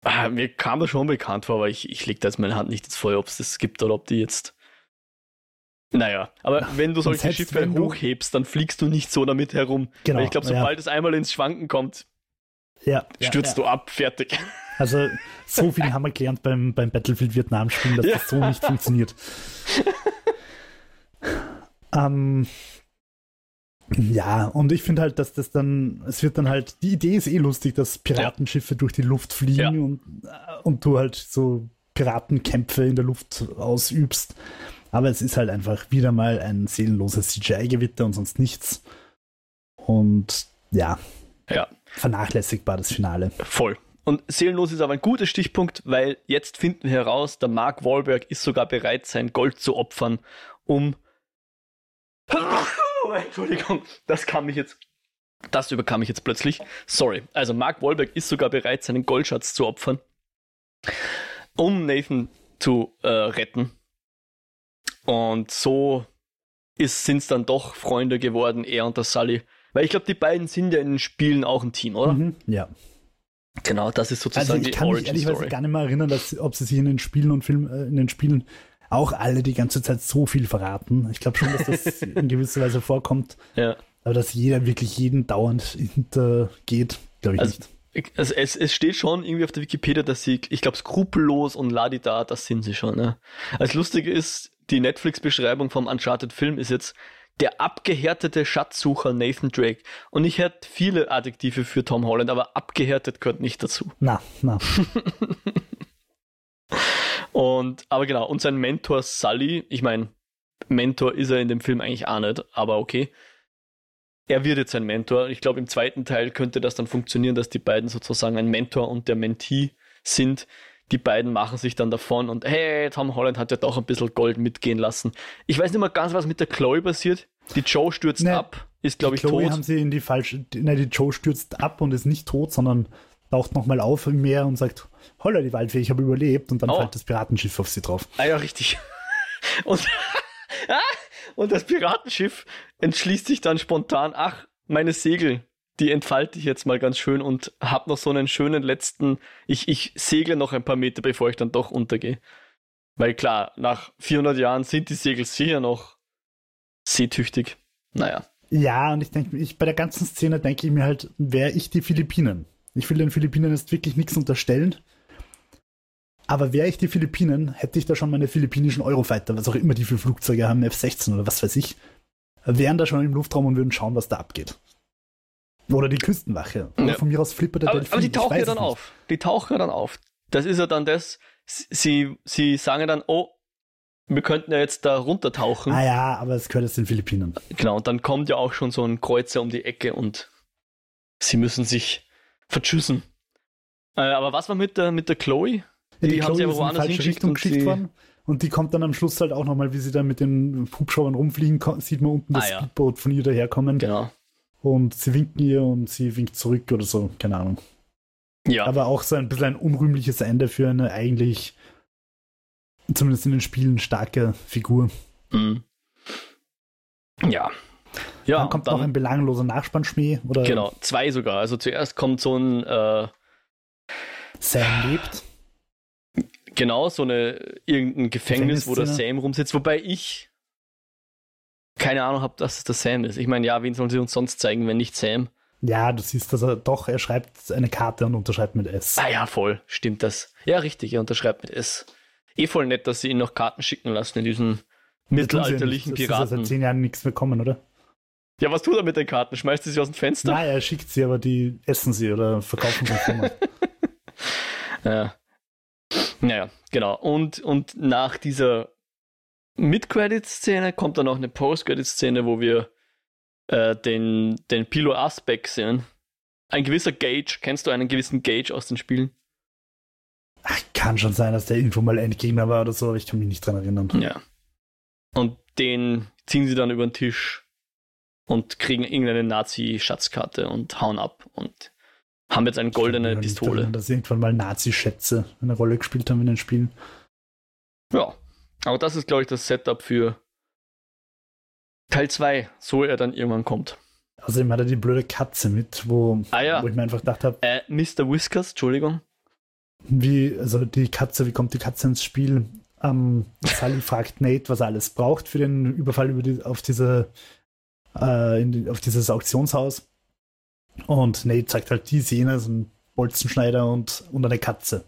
ah, mir kam das schon bekannt vor, aber ich, ich lege da jetzt meine Hand nicht ins Feuer, ob es das gibt oder ob die jetzt. Naja, aber wenn du solche selbst Schiffe wenn du- hochhebst, dann fliegst du nicht so damit herum. Genau. Weil ich glaube, ja. sobald es einmal ins Schwanken kommt, ja, stürzt ja, du ab, fertig. Also so viel haben wir gelernt beim, beim Battlefield Vietnam-Spiel, dass Ja. das so nicht funktioniert. ähm, ja, und ich finde halt, dass das dann, es wird dann halt, die Idee ist eh lustig, dass Piratenschiffe durch die Luft fliegen Ja. und, äh, und du halt so Piratenkämpfe in der Luft ausübst. Aber es ist halt einfach wieder mal ein seelenloses CGI-Gewitter und sonst nichts. Und ja, Ja, vernachlässigbar das Finale. voll. Und seelenlos ist aber ein guter Stichpunkt, weil jetzt finden wir heraus, der Mark Wahlberg ist sogar bereit, sein Gold zu opfern, um. Entschuldigung, das kam mich jetzt. Das überkam mich jetzt plötzlich. Sorry. Also Mark Wahlberg ist sogar bereit, seinen Goldschatz zu opfern, um Nathan zu äh, retten. Und so sind es dann doch Freunde geworden, er und der Sully. Weil ich glaube, die beiden sind ja in den Spielen auch ein Team, oder? Mhm, ja. Genau, das ist Also sozusagen ich die kann mich Origin ehrlichweise Story. gar nicht mehr erinnern, dass, ob sie sich in den Spielen und Film, äh, in den Spielen auch alle die ganze Zeit so viel verraten. Ich glaube schon, dass das in gewisser Weise vorkommt, Ja. aber dass jeder wirklich jeden dauernd hintergeht, glaube ich Also, nicht. ich- also es, es steht schon irgendwie auf der Wikipedia, dass sie, ich glaube, skrupellos und ladida, das sind sie schon. Ne? Das Lustige ist, die Netflix-Beschreibung vom Uncharted-Film ist jetzt der abgehärtete Schatzsucher Nathan Drake. Und ich hätte viele Adjektive für Tom Holland, aber abgehärtet gehört nicht dazu. Na, na. Und, aber genau, und sein Mentor Sully, ich meine, Mentor ist er in dem Film eigentlich auch nicht, aber okay. Er wird jetzt ein Mentor. Ich glaube, im zweiten Teil könnte das dann funktionieren, dass die beiden sozusagen ein Mentor und der Mentee sind. Die beiden machen sich dann davon und hey, Tom Holland hat ja doch ein bisschen Gold mitgehen lassen. Ich weiß nicht mal ganz, was mit der Chloe passiert. Die Joe stürzt Nee, ab, ist glaube ich Chloe tot. haben sie in die falsche, nein, die Joe stürzt ab und ist nicht tot, sondern taucht nochmal auf im Meer und sagt, holla die Waldfee, ich habe überlebt und dann Oh. fällt das Piratenschiff auf sie drauf. Ah ja, richtig. Und, und das Piratenschiff entschließt sich dann spontan, ach, meine Segel, die entfalte ich jetzt mal ganz schön und hab noch so einen schönen letzten, ich, ich segle noch ein paar Meter, bevor ich dann doch untergehe. Weil klar, nach 400 Jahren sind die Segel sicher noch seetüchtig. Naja. Ja, und ich denke, ich, bei der ganzen Szene denke ich mir halt, wäre ich die Philippinen. Ich will den Philippinen jetzt wirklich nichts unterstellen. Aber wäre ich die Philippinen, hätte ich da schon meine philippinischen Eurofighter, was auch immer die für Flugzeuge haben, F-16 oder was weiß ich, wären da schon im Luftraum und würden schauen, was da abgeht. Oder die Küstenwache. Oder Ja. von mir aus Flipper der Aber, Delfin. aber die tauchen ja dann nicht. auf. Die tauchen ja dann auf. Das ist ja dann das, sie, sie sagen ja dann, oh, wir könnten ja jetzt da runtertauchen. Ah ja, aber es gehört jetzt den Philippinen. Genau, und dann kommt ja auch schon so ein Kreuzer um die Ecke und sie müssen sich verschüssen. Äh, aber was war mit der, mit der Chloe? Ja, Die, haben sie Chloe aber ist in die woanders falsche hingeschickt Richtung geschickt sie, worden. Und die kommt dann am Schluss halt auch nochmal, wie sie dann mit den Hubschraubern rumfliegen, sieht man unten Ah, das ja. Speedboot von ihr daherkommen. Genau. Und sie winken ihr und sie winkt zurück oder so, keine Ahnung. Ja. Aber auch so ein bisschen ein unrühmliches Ende für eine eigentlich, zumindest in den Spielen, starke Figur. Mhm. Ja. Ja, dann kommt dann, noch ein belangloser Nachspannschmäh oder genau, zwei sogar. Also zuerst kommt so ein, äh, Sam lebt. genau, so eine, irgendein Gefängnis, wo der. Sam rumsitzt, wobei ich keine Ahnung habe, dass es der Sam ist. Ich meine, ja, wen sollen sie uns sonst zeigen, wenn nicht Sam? Ja, du siehst, dass er doch, er schreibt eine Karte und unterschreibt mit S. Ah ja, voll, stimmt das. Ja, richtig, er unterschreibt mit S. Eh voll nett, dass sie ihn noch Karten schicken lassen in diesen mittelalterlichen Das ist ja Piraten. seit zehn Jahren nichts mehr kommen, oder? Ja, was tut er mit den Karten? Schmeißt er sie aus dem Fenster? Nein, er schickt sie, aber die essen sie oder verkaufen sie. Ja. Naja, genau. Und, und nach dieser Mid-Credit-Szene kommt dann noch eine Post-Credit-Szene, wo wir äh, den, den Pilo Asbeck sehen. Ein gewisser Gage. Kennst du einen gewissen Gage aus den Spielen? Ach, kann schon sein, dass der irgendwo mal Endgegner war oder so, aber ich kann mich nicht dran erinnern. Ja. Und den ziehen sie dann über den Tisch und kriegen irgendeine Nazi-Schatzkarte und hauen ab und haben jetzt eine Ich goldene nicht Pistole. erinnern, Dass irgendwann mal Nazi-Schätze eine Rolle gespielt haben in den Spielen. Ja. Aber das ist, glaube ich, das Setup für Teil 2, so er dann irgendwann kommt. Außerdem hat er die blöde Katze mit, wo, Ah ja. wo ich mir einfach gedacht habe, Äh, Mr. Whiskers, Entschuldigung. wie, also die Katze, wie kommt die Katze ins Spiel? Ähm, Sally fragt Nate, was er alles braucht für den Überfall über die, auf diese äh, in die, auf dieses Auktionshaus. Und Nate sagt halt dies, jenes, ein Bolzenschneider und, und eine Katze.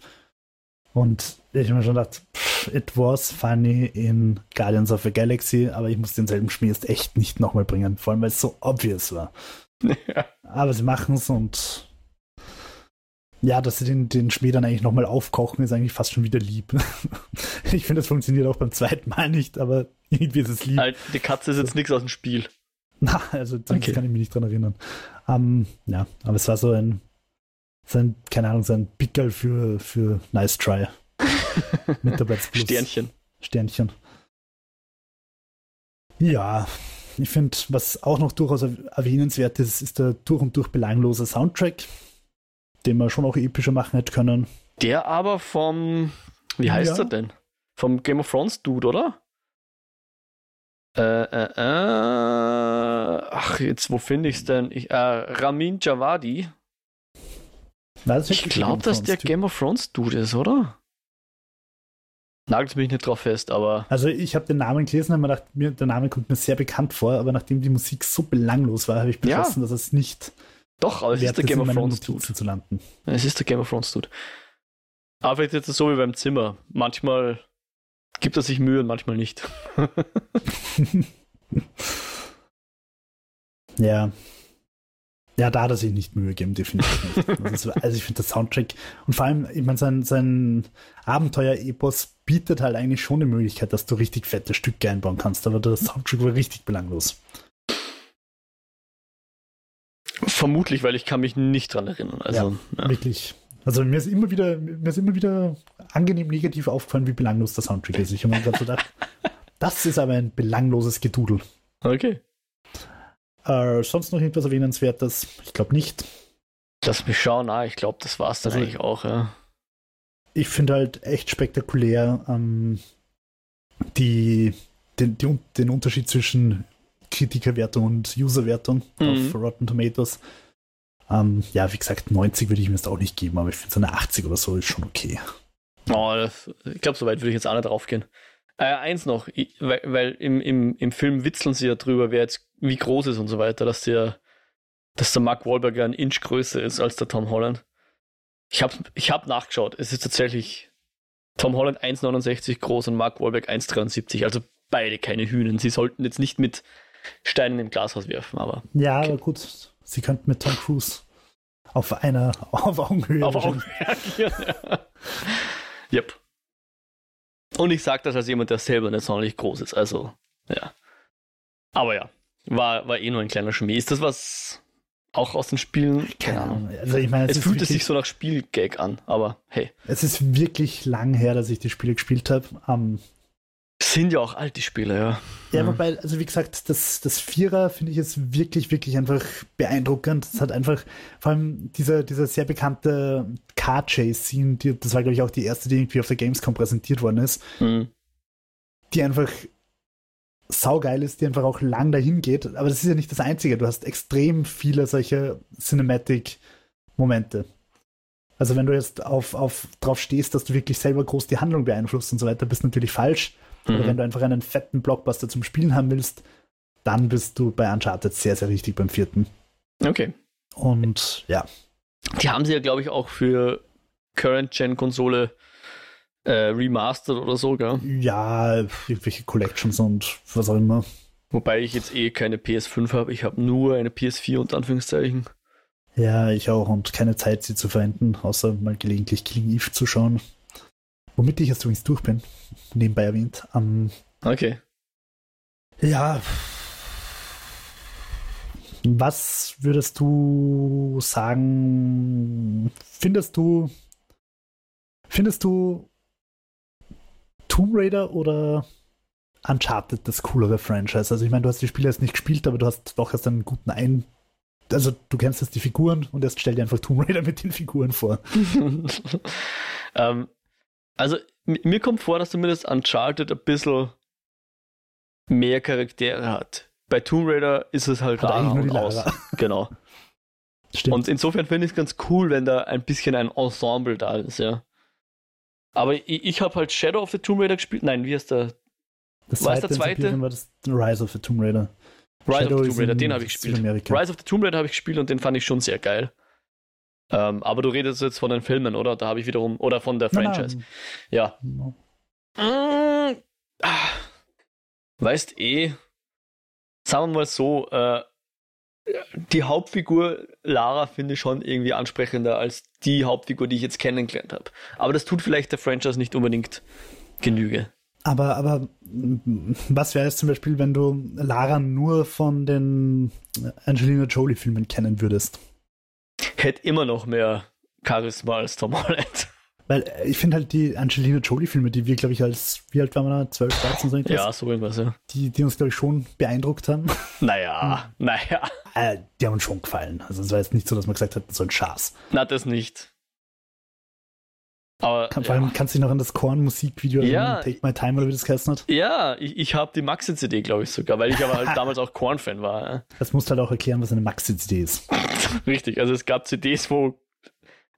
Und ich habe mir schon gedacht, pff, it was funny in Guardians of the Galaxy, aber ich muss denselben Schmier jetzt echt nicht nochmal bringen, vor allem weil es so obvious war. ja. Aber sie machen es und ja, dass sie den, den Schmäh dann eigentlich nochmal aufkochen, ist eigentlich fast schon wieder lieb. ich finde, das funktioniert auch beim zweiten Mal nicht, aber irgendwie ist es lieb. Halt, die Katze ist jetzt nichts aus dem Spiel. Na, also zumindest Okay. kann ich mich nicht dran erinnern. Ähm, ja, aber es war so ein, so ein keine Ahnung, so ein Pickel für, für Nice Try. Mitarbeitsplus. Sternchen. Sternchen. Ja, ich finde, was auch noch durchaus erwähnenswert ist, ist der durch und durch belanglose Soundtrack, den man schon auch epischer machen hätte können. Der aber vom, wie heißt Ja. er denn? Vom Game of Thrones Dude, oder? Äh, äh, äh, ach, jetzt, wo finde ich's denn? Ich, äh, Ramin Javadi. Das Ich glaube, dass der Typ? Game of Thrones Dude ist, oder? Nagelt mich nicht drauf fest, aber Also ich habe den Namen gelesen und mir gedacht, mir, der Name kommt mir sehr bekannt vor, aber nachdem die Musik so belanglos war, habe ich Ja. beschlossen, dass es nicht doch, aber es ist der Game of Thrones Dude. Zu landen. Es ist der Game of Thrones Dude. Aber vielleicht ist es so wie beim Zimmer. Manchmal gibt er sich Mühe und manchmal nicht. Ja. Ja, da hat er sich nicht Mühe gegeben, definitiv nicht. Also, also ich finde der Soundtrack und vor allem, ich meine, sein, sein Abenteuer-Epos bietet halt eigentlich schon die Möglichkeit, dass du richtig fette Stücke einbauen kannst, aber der Soundtrack war richtig belanglos. Vermutlich, weil ich kann mich nicht dran erinnern. Also, ja. Wirklich. Also mir ist immer wieder, mir ist immer wieder angenehm negativ aufgefallen, wie belanglos der Soundtrack ist. Ich habe mir gerade so gedacht, das ist aber ein belangloses Gedudel. Okay. Äh, sonst noch irgendwas Erwähnenswertes? Ich glaube nicht. Lass mich schauen. Ah, ich glaube, das war's dann Also- eigentlich auch, ja. ich finde halt echt spektakulär ähm, die, den, die, den Unterschied zwischen Kritikerwertung und Userwertung Mhm. auf Rotten Tomatoes. Ähm, ja, wie gesagt, 90 würde ich mir jetzt auch nicht geben, aber ich finde so eine 80 oder so ist schon okay. Oh, das, ich glaube, so weit würde ich jetzt auch nicht drauf gehen. Äh, eins noch, ich, weil, weil im, im, im Film witzeln sie ja drüber, wer jetzt wie groß ist und so weiter, dass der, dass der Mark Wahlberg ja ein Inch größer ist als der Tom Holland. Ich habe ich hab nachgeschaut, es ist tatsächlich Tom Holland 1,69 groß und Mark Wahlberg 1,73, also beide keine Hühnen. Sie sollten jetzt nicht mit Steinen im Glashaus werfen, aber Ja, Okay. aber gut, sie könnten mit Tom Cruise auf einer auf Augenhöhe auf. Ja. yep. Und ich sage das als jemand, der selber nicht sonderlich groß ist. Also, ja. Aber ja, war, war eh nur ein kleiner Schmäh. Ist das was auch aus den Spielen. Keine Ahnung. Also ich meine, es, es fühlt wirklich, sich so nach Spielgag an, aber hey. Es ist wirklich lang her, dass ich die Spiele gespielt habe. Um, sind ja auch alte Spiele, ja. Ja, wobei, also wie gesagt, das, das Vierer finde ich jetzt wirklich, wirklich einfach beeindruckend. Es hat einfach, vor allem dieser, dieser sehr bekannte Car-Chase-Scene, die, das war, glaube ich, auch die erste, die irgendwie auf der Gamescom präsentiert worden ist, mhm. die einfach saugeil ist, die einfach auch lang dahin geht. Aber das ist ja nicht das Einzige. Du hast extrem viele solche Cinematic-Momente. Also wenn du jetzt auf, auf drauf stehst, dass du wirklich selber groß die Handlung beeinflusst und so weiter, bist du natürlich falsch. Mhm. Oder wenn du einfach einen fetten Blockbuster zum Spielen haben willst, dann bist du bei Uncharted sehr, sehr richtig beim vierten. Okay. Und ja. Die haben sie ja, glaube ich, auch für Current-Gen-Konsole äh, remastered oder so, gell? Ja, irgendwelche Collections und was auch immer. Wobei ich jetzt eh keine PS5 habe, ich habe nur eine PS4 unter Anführungszeichen. Ja, ich auch und keine Zeit, sie zu verwenden, außer mal gelegentlich Killing Eve zu schauen. Womit ich jetzt übrigens durch bin, nebenbei erwähnt. Um, okay. Ja. Was würdest du sagen? Findest du, findest du Tomb Raider oder Uncharted das coolere Franchise? Also ich meine, du hast die Spiele jetzt nicht gespielt, aber du hast doch erst einen guten Ein... Also du kennst jetzt die Figuren und jetzt stell dir einfach Tomb Raider mit den Figuren vor. ähm, also, mir kommt vor, dass zumindest Uncharted ein bisschen mehr Charaktere hat. Bei Tomb Raider ist es halt Lara und aus. Genau. Stimmt. Und insofern finde ich es ganz cool, wenn da ein bisschen ein Ensemble da ist, ja. Aber ich, ich habe halt Shadow of the Tomb Raider gespielt. Nein, wie ist der? Das war der zweite? war das Rise of the Tomb Raider. Rise Shadow of the Tomb Raider, den habe ich gespielt. Rise of the Tomb Raider habe ich gespielt und den fand ich schon sehr geil. Ähm, aber du redest jetzt von den Filmen, oder? Da habe ich wiederum, oder von der Franchise. Nein, Ja. No. Mmh, ah, weißt eh, sagen wir mal so, äh, die Hauptfigur Lara finde ich schon irgendwie ansprechender als die Hauptfigur, die ich jetzt kennengelernt habe. Aber das tut vielleicht der Franchise nicht unbedingt Genüge. Aber, aber was wäre es zum Beispiel, wenn du Lara nur von den Angelina Jolie-Filmen kennen würdest? Hätte immer noch mehr Charisma als Tom Holland. Weil äh, ich finde halt die Angelina Jolie-Filme, die wir, glaube ich, als, wie alt waren wir da? 12, 13, so irgendwas? Ja, so irgendwas, ja. Die, die uns, glaube ich, schon beeindruckt haben. Naja, hm. naja. Äh, die haben uns schon gefallen. Also es war jetzt nicht so, dass man gesagt hat, so ein Schatz. Na, das nicht. Aber, Kann, vor allem kannst du dich noch an das Korn-Musikvideo ja, Take My Time oder wie das geheißen hat? Ja, ich, ich habe die Maxi-CD, glaube ich, sogar, weil ich aber halt damals auch Korn-Fan war. Ja. Das musst du halt auch erklären, was eine Maxi-CD ist. Richtig, also es gab CDs, wo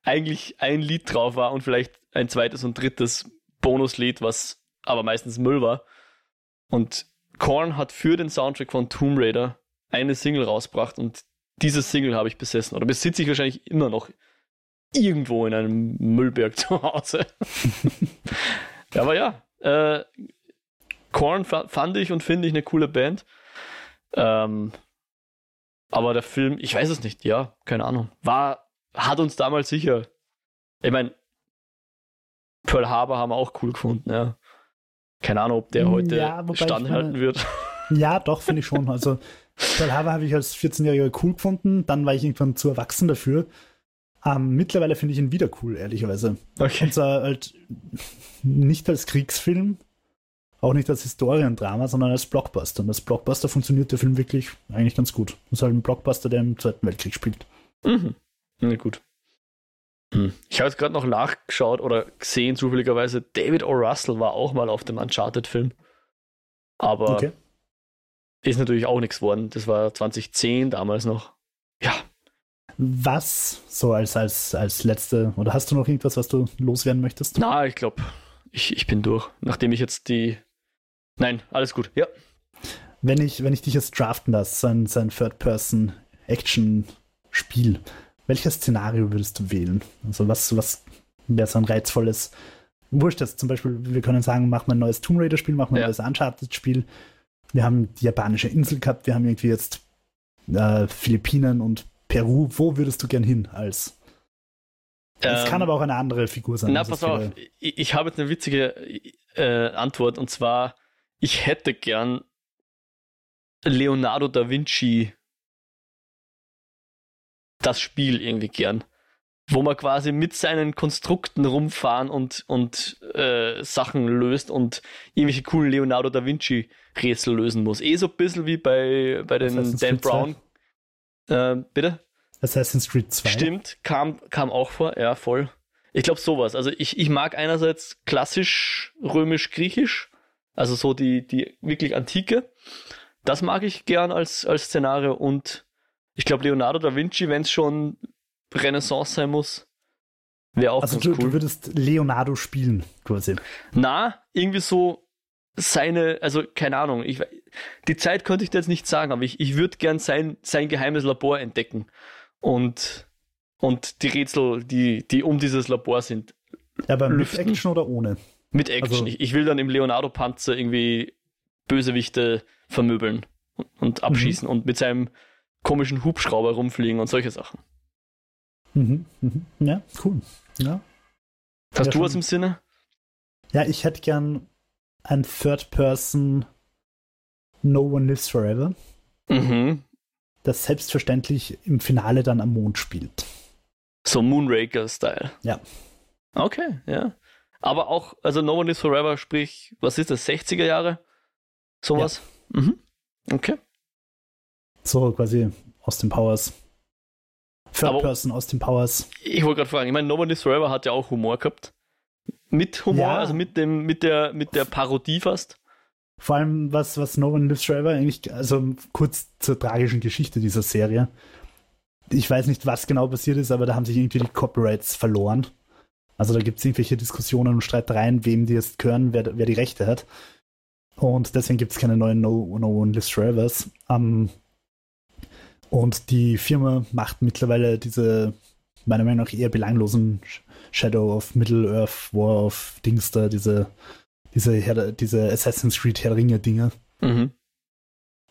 eigentlich ein Lied drauf war und vielleicht ein zweites und drittes Bonuslied, was aber meistens Müll war. Und Korn hat für den Soundtrack von Tomb Raider eine Single rausgebracht und diese Single habe ich besessen oder besitze ich wahrscheinlich immer noch irgendwo in einem Müllberg zu Hause. aber ja, äh, Korn fand ich und finde ich eine coole Band. Ähm, aber der Film, ich weiß es nicht, ja, keine Ahnung. War, hat uns damals sicher. Ich meine, Pearl Harbor haben wir auch cool gefunden, ja. Keine Ahnung, ob der heute ja, standhalten wird. Ja, doch, finde ich schon. Also, Pearl Harbor habe ich als 14-Jähriger cool gefunden, dann war ich irgendwann zu erwachsen dafür. Ähm, mittlerweile finde ich ihn wieder cool, ehrlicherweise. Okay. Und zwar halt nicht als Kriegsfilm, auch nicht als Historiendrama, sondern als Blockbuster. Und als Blockbuster funktioniert der Film wirklich eigentlich ganz gut. Das ist halt ein Blockbuster, der im Zweiten Weltkrieg spielt. Mhm. Na gut. Hm. Ich habe jetzt gerade noch nachgeschaut oder gesehen, zufälligerweise, David O. Russell war auch mal auf dem Uncharted-Film. Aber okay. ist natürlich auch nichts geworden. Das war 2010 damals noch. Ja, was so als, als, als letzte, oder hast du noch irgendwas, was du loswerden möchtest? Na, ich glaube, ich, ich bin durch. Nachdem ich jetzt die. Nein, alles gut, ja. Wenn ich, wenn ich dich jetzt draften lasse, sein, sein Third-Person-Action-Spiel, welches Szenario würdest du wählen? Also was, was wäre so ein reizvolles, wurscht jetzt zum Beispiel, wir können sagen, machen wir ein neues Tomb Raider-Spiel, machen wir ein ja. neues Uncharted-Spiel. Wir haben die japanische Insel gehabt, wir haben irgendwie jetzt äh, Philippinen und Peru, wo würdest du gern hin als? Es ähm, kann aber auch eine andere Figur sein. Na, pass auf, ich, ich, habe jetzt eine witzige äh, Antwort und zwar, ich hätte gern Leonardo da Vinci das Spiel irgendwie gern. Wo man quasi mit seinen Konstrukten rumfahren und, und äh, Sachen löst und irgendwelche coolen Leonardo da Vinci Rätsel lösen muss. Eh so ein bisschen wie bei, bei den Dan Brown. Äh, bitte? Assassin's Creed 2. Stimmt, kam, kam auch vor, ja, voll. Ich glaube sowas. Also ich, ich mag einerseits klassisch römisch-griechisch, also so die, die wirklich Antike. Das mag ich gern als, als Szenario und ich glaube Leonardo da Vinci, wenn es schon Renaissance sein muss, wäre auch Also ganz du, cool. du würdest Leonardo spielen, quasi. Na, irgendwie so seine, also keine Ahnung, ich, die Zeit könnte ich dir jetzt nicht sagen, aber ich, ich würde gern sein, sein geheimes Labor entdecken und, und die Rätsel, die, die um dieses Labor sind, aber mit. Action oder ohne? mit Action. Also- ich, ich will dann im Leonardo-Panzer irgendwie Bösewichte vermöbeln und, und Mhm. abschießen und mit seinem komischen Hubschrauber rumfliegen und solche Sachen. Mhm, mhm. Ja, cool. Ja. Hast Ja, du was im Sinne? ja, ich hätte gern ein Third-Person No One Lives Forever, Mhm. Das selbstverständlich im Finale dann am Mond spielt. So Moonraker-Style. Ja. Okay, ja. Aber auch, also No One Lives Forever, sprich, was ist das, 60er Jahre? Sowas? Mhm. Okay. So quasi aus den Powers. Third Aber- Person aus den Powers. Ich wollte gerade fragen, ich meine, No One Lives Forever hat ja auch Humor gehabt. Mit Humor, Ja. also mit dem, mit der, mit der Parodie fast. Vor allem, was, was No One Lives Forever eigentlich, also kurz zur tragischen Geschichte dieser Serie. Ich weiß nicht, was genau passiert ist, aber da haben sich irgendwie die Copyrights verloren. Also da gibt es irgendwelche Diskussionen und Streitereien, wem die jetzt gehören, wer, wer die Rechte hat. Und deswegen gibt es keine neuen No, no One Lives Forevers. Ähm, und die Firma macht mittlerweile diese, meiner Meinung nach, eher belanglosen Sh- Shadow of Middle-earth, War of Dings da, diese, diese, Herr, diese Assassin's Creed Herr Ringe Dinge. Mhm.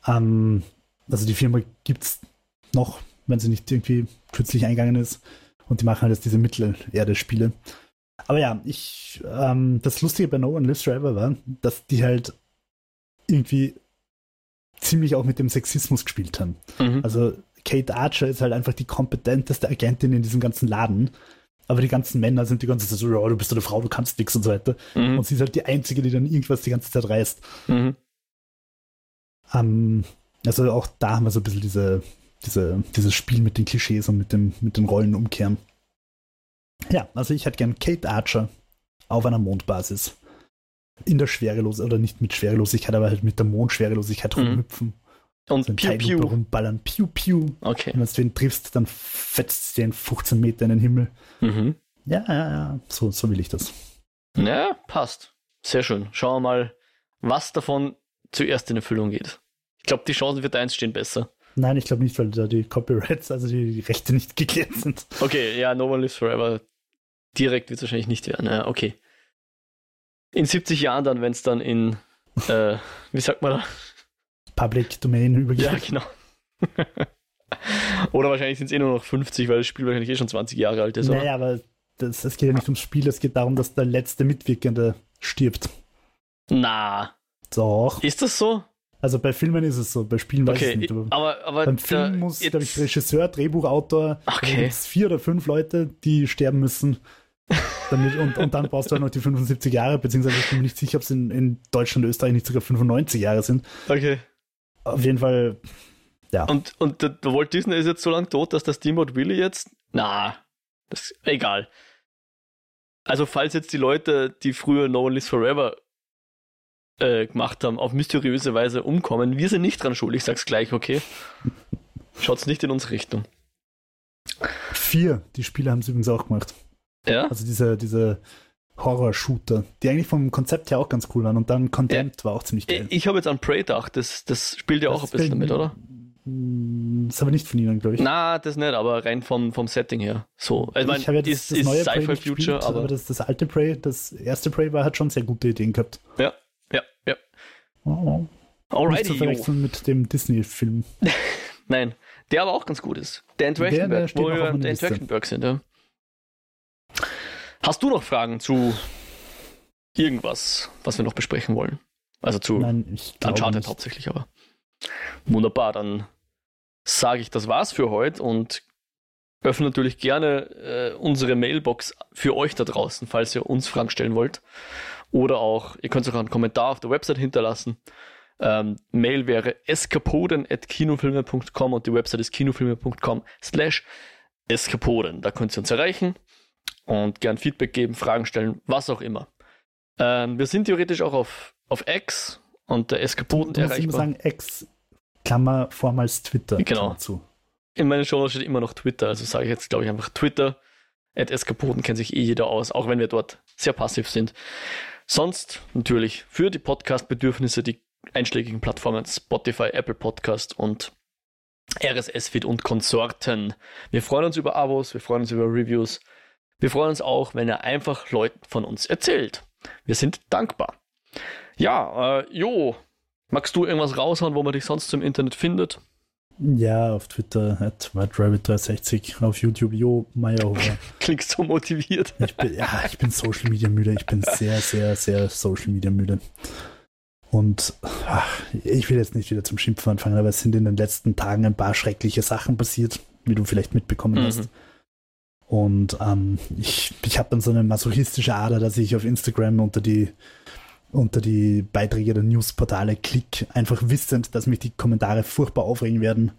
Ähm, also die Firma gibt es noch, wenn sie nicht irgendwie kürzlich eingegangen ist. Und die machen halt jetzt diese Mittelerde-Spiele. Aber ja, ich, ähm, das Lustige bei No One Lives Forever war, dass die halt irgendwie ziemlich auch mit dem Sexismus gespielt haben. Mhm. Also Kate Archer ist halt einfach die kompetenteste Agentin in diesem ganzen Laden. Aber die ganzen Männer sind die ganze Zeit so, ja, du bist eine Frau, du kannst nix und so weiter. Mhm. Und sie ist halt die Einzige, die dann irgendwas die ganze Zeit reißt. Mhm. Ähm, also auch da haben wir so ein bisschen diese, diese, dieses Spiel mit den Klischees und mit, dem, mit den Rollen umkehren. Ja, also ich hätte gern Kate Archer auf einer Mondbasis. In der Schwerelosigkeit, oder nicht mit Schwerelosigkeit, aber halt mit der Mondschwerelosigkeit Mhm. rumhüpfen. Und So Piu Piu. rumballern. Piu Piu. Okay. Und wenn du ihn triffst, dann fetzt in 15 Meter in den Himmel. Mhm. Ja, ja, ja. So, so will ich das. Ja, passt. Sehr schön. Schauen wir mal, was davon zuerst in Erfüllung geht. Ich glaube, die Chancen für deins stehen besser. Nein, ich glaube nicht, weil da die Copyrights, also die, die Rechte nicht geklärt sind. Okay, ja, No One Lives Forever. Direkt wird es wahrscheinlich nicht werden. Ja, okay. In 70 Jahren dann, wenn es dann in, äh, wie sagt man da? Public Domain übergeht. Ja, genau. Oder wahrscheinlich sind es eh nur noch 50, weil das Spiel wahrscheinlich eh schon 20 Jahre alt ist. Naja, aber das, es geht ja nicht ums Spiel, es geht darum, dass der letzte Mitwirkende stirbt. Na, Doch. ist das so? Also bei Filmen ist es so, bei Spielen weiß ich nicht. Aber aber, aber beim Film muss, glaube ich, Regisseur, Drehbuchautor, Okay. vier oder fünf Leute, die sterben müssen. Damit, und, und dann brauchst du halt noch die 75 Jahre, beziehungsweise ich bin mir nicht sicher, ob es in, in Deutschland und Österreich nicht sogar 95 Jahre sind. Okay. Auf jeden Fall, ja. Und, und der, Walt Disney ist jetzt so lange tot, dass der Steamboat Willie jetzt. Na, das egal. Also, falls jetzt die Leute, die früher No One Lives Forever äh, gemacht haben, auf mysteriöse Weise umkommen, wir sind nicht dran schuld. Ich sag's gleich, okay? Schaut's nicht in unsere Richtung. Vier, die Spiele haben es übrigens auch gemacht. Ja? Also diese, diese Horror-Shooter, die eigentlich vom Konzept her auch ganz cool waren. Und dann Condemned war auch ziemlich geil. Ich habe jetzt an Prey gedacht, das, das spielt ja auch Das ein bisschen damit, oder? Mm, Das ist aber nicht von ihnen, glaube ich. Na, das nicht, aber rein vom, vom Setting her. So, ich meine, ich habe ja das, ist, das neue Prey Sci-Fi nicht Future, gespielt, aber, aber das, das alte Prey, das erste Prey war, hat schon sehr gute Ideen gehabt. ja, ja, ja. Oh, nicht Alrighty, zu jo. verwechseln mit dem Disney-Film. Nein, der aber auch ganz gut ist. Dan Trachtenberg, wo wir meiner Dan. Trachtenberg sind, ja. Hast du noch Fragen zu irgendwas, was wir noch besprechen wollen? Also zu Nein, ich Uncharted nicht. hauptsächlich, aber. Wunderbar, dann sage ich, das war's für heute und öffnen natürlich gerne äh, unsere Mailbox für euch da draußen, falls ihr uns Fragen stellen wollt. Oder auch, ihr könnt auch einen Kommentar auf der Website hinterlassen. Ähm, Mail wäre eskapoden.kinofilme.com und die Website ist kinofilme.com slash eskapoden. Da könnt ihr uns erreichen und gern Feedback geben, Fragen stellen, was auch immer. Ähm, wir sind theoretisch auch auf, auf X und der Eskapoden du erreichbar. Ich muss sagen, X, Klammer, vormals Twitter. Genau. Zu. In meinen Show steht immer noch Twitter, also sage ich jetzt, glaube ich, einfach Twitter. At Eskapoden kennt sich eh jeder aus, auch wenn wir dort sehr passiv sind. Sonst natürlich für die Podcast-Bedürfnisse die einschlägigen Plattformen Spotify, Apple Podcast und RSS-Feed und Konsorten. Wir freuen uns über Abos, wir freuen uns über Reviews. Wir freuen uns auch, wenn ihr einfach Leuten von uns erzählt. Wir sind dankbar. Ja, äh, Jo, magst du irgendwas raushauen, wo man dich sonst im Internet findet? Ja, auf Twitter at WhiteRabbit360, auf YouTube Jo Meyerhofer. Klingst so motiviert. Ich bin, ja, ich bin Social Media müde. Ich bin sehr, sehr, sehr Social Media müde. Und ach, ich will jetzt nicht wieder zum Schimpfen anfangen, aber es sind in den letzten Tagen ein paar schreckliche Sachen passiert, wie du vielleicht mitbekommen mhm. hast. Und ähm, ich, ich habe dann so eine masochistische Ader, dass ich auf Instagram unter die, unter die Beiträge der Newsportale klick, einfach wissend, dass mich die Kommentare furchtbar aufregen werden.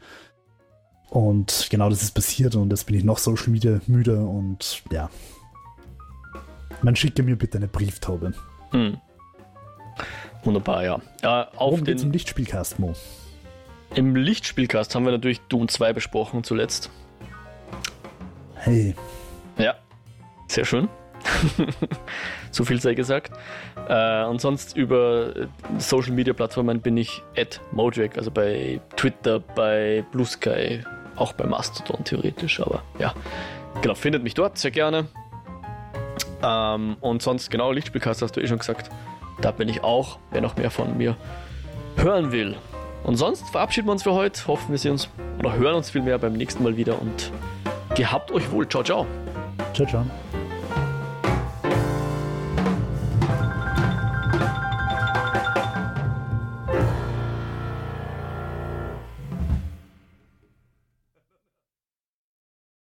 Und genau das ist passiert und jetzt bin ich noch Social Media müde und ja. Man schicke mir bitte eine Brieftaube. Hm. Wunderbar, ja. ja auf Worum geht's im Lichtspielcast, Mo? Im Lichtspielcast haben wir natürlich Doom 2 besprochen zuletzt. Hey. Ja, sehr schön. so viel sei gesagt. Äh, und sonst über äh, Social Media Plattformen bin ich at Mojack, also bei Twitter, bei Blue Sky, auch bei Mastodon theoretisch, aber ja. Genau, findet mich dort sehr gerne. Ähm, und sonst, genau, Lichtspielcast hast du eh schon gesagt. Da bin ich auch, wer noch mehr von mir hören will. Und sonst verabschieden wir uns für heute. Hoffen wir sehen uns oder hören uns vielmehr beim nächsten Mal wieder und Gehabt euch wohl. Ciao, ciao. Ciao, ciao.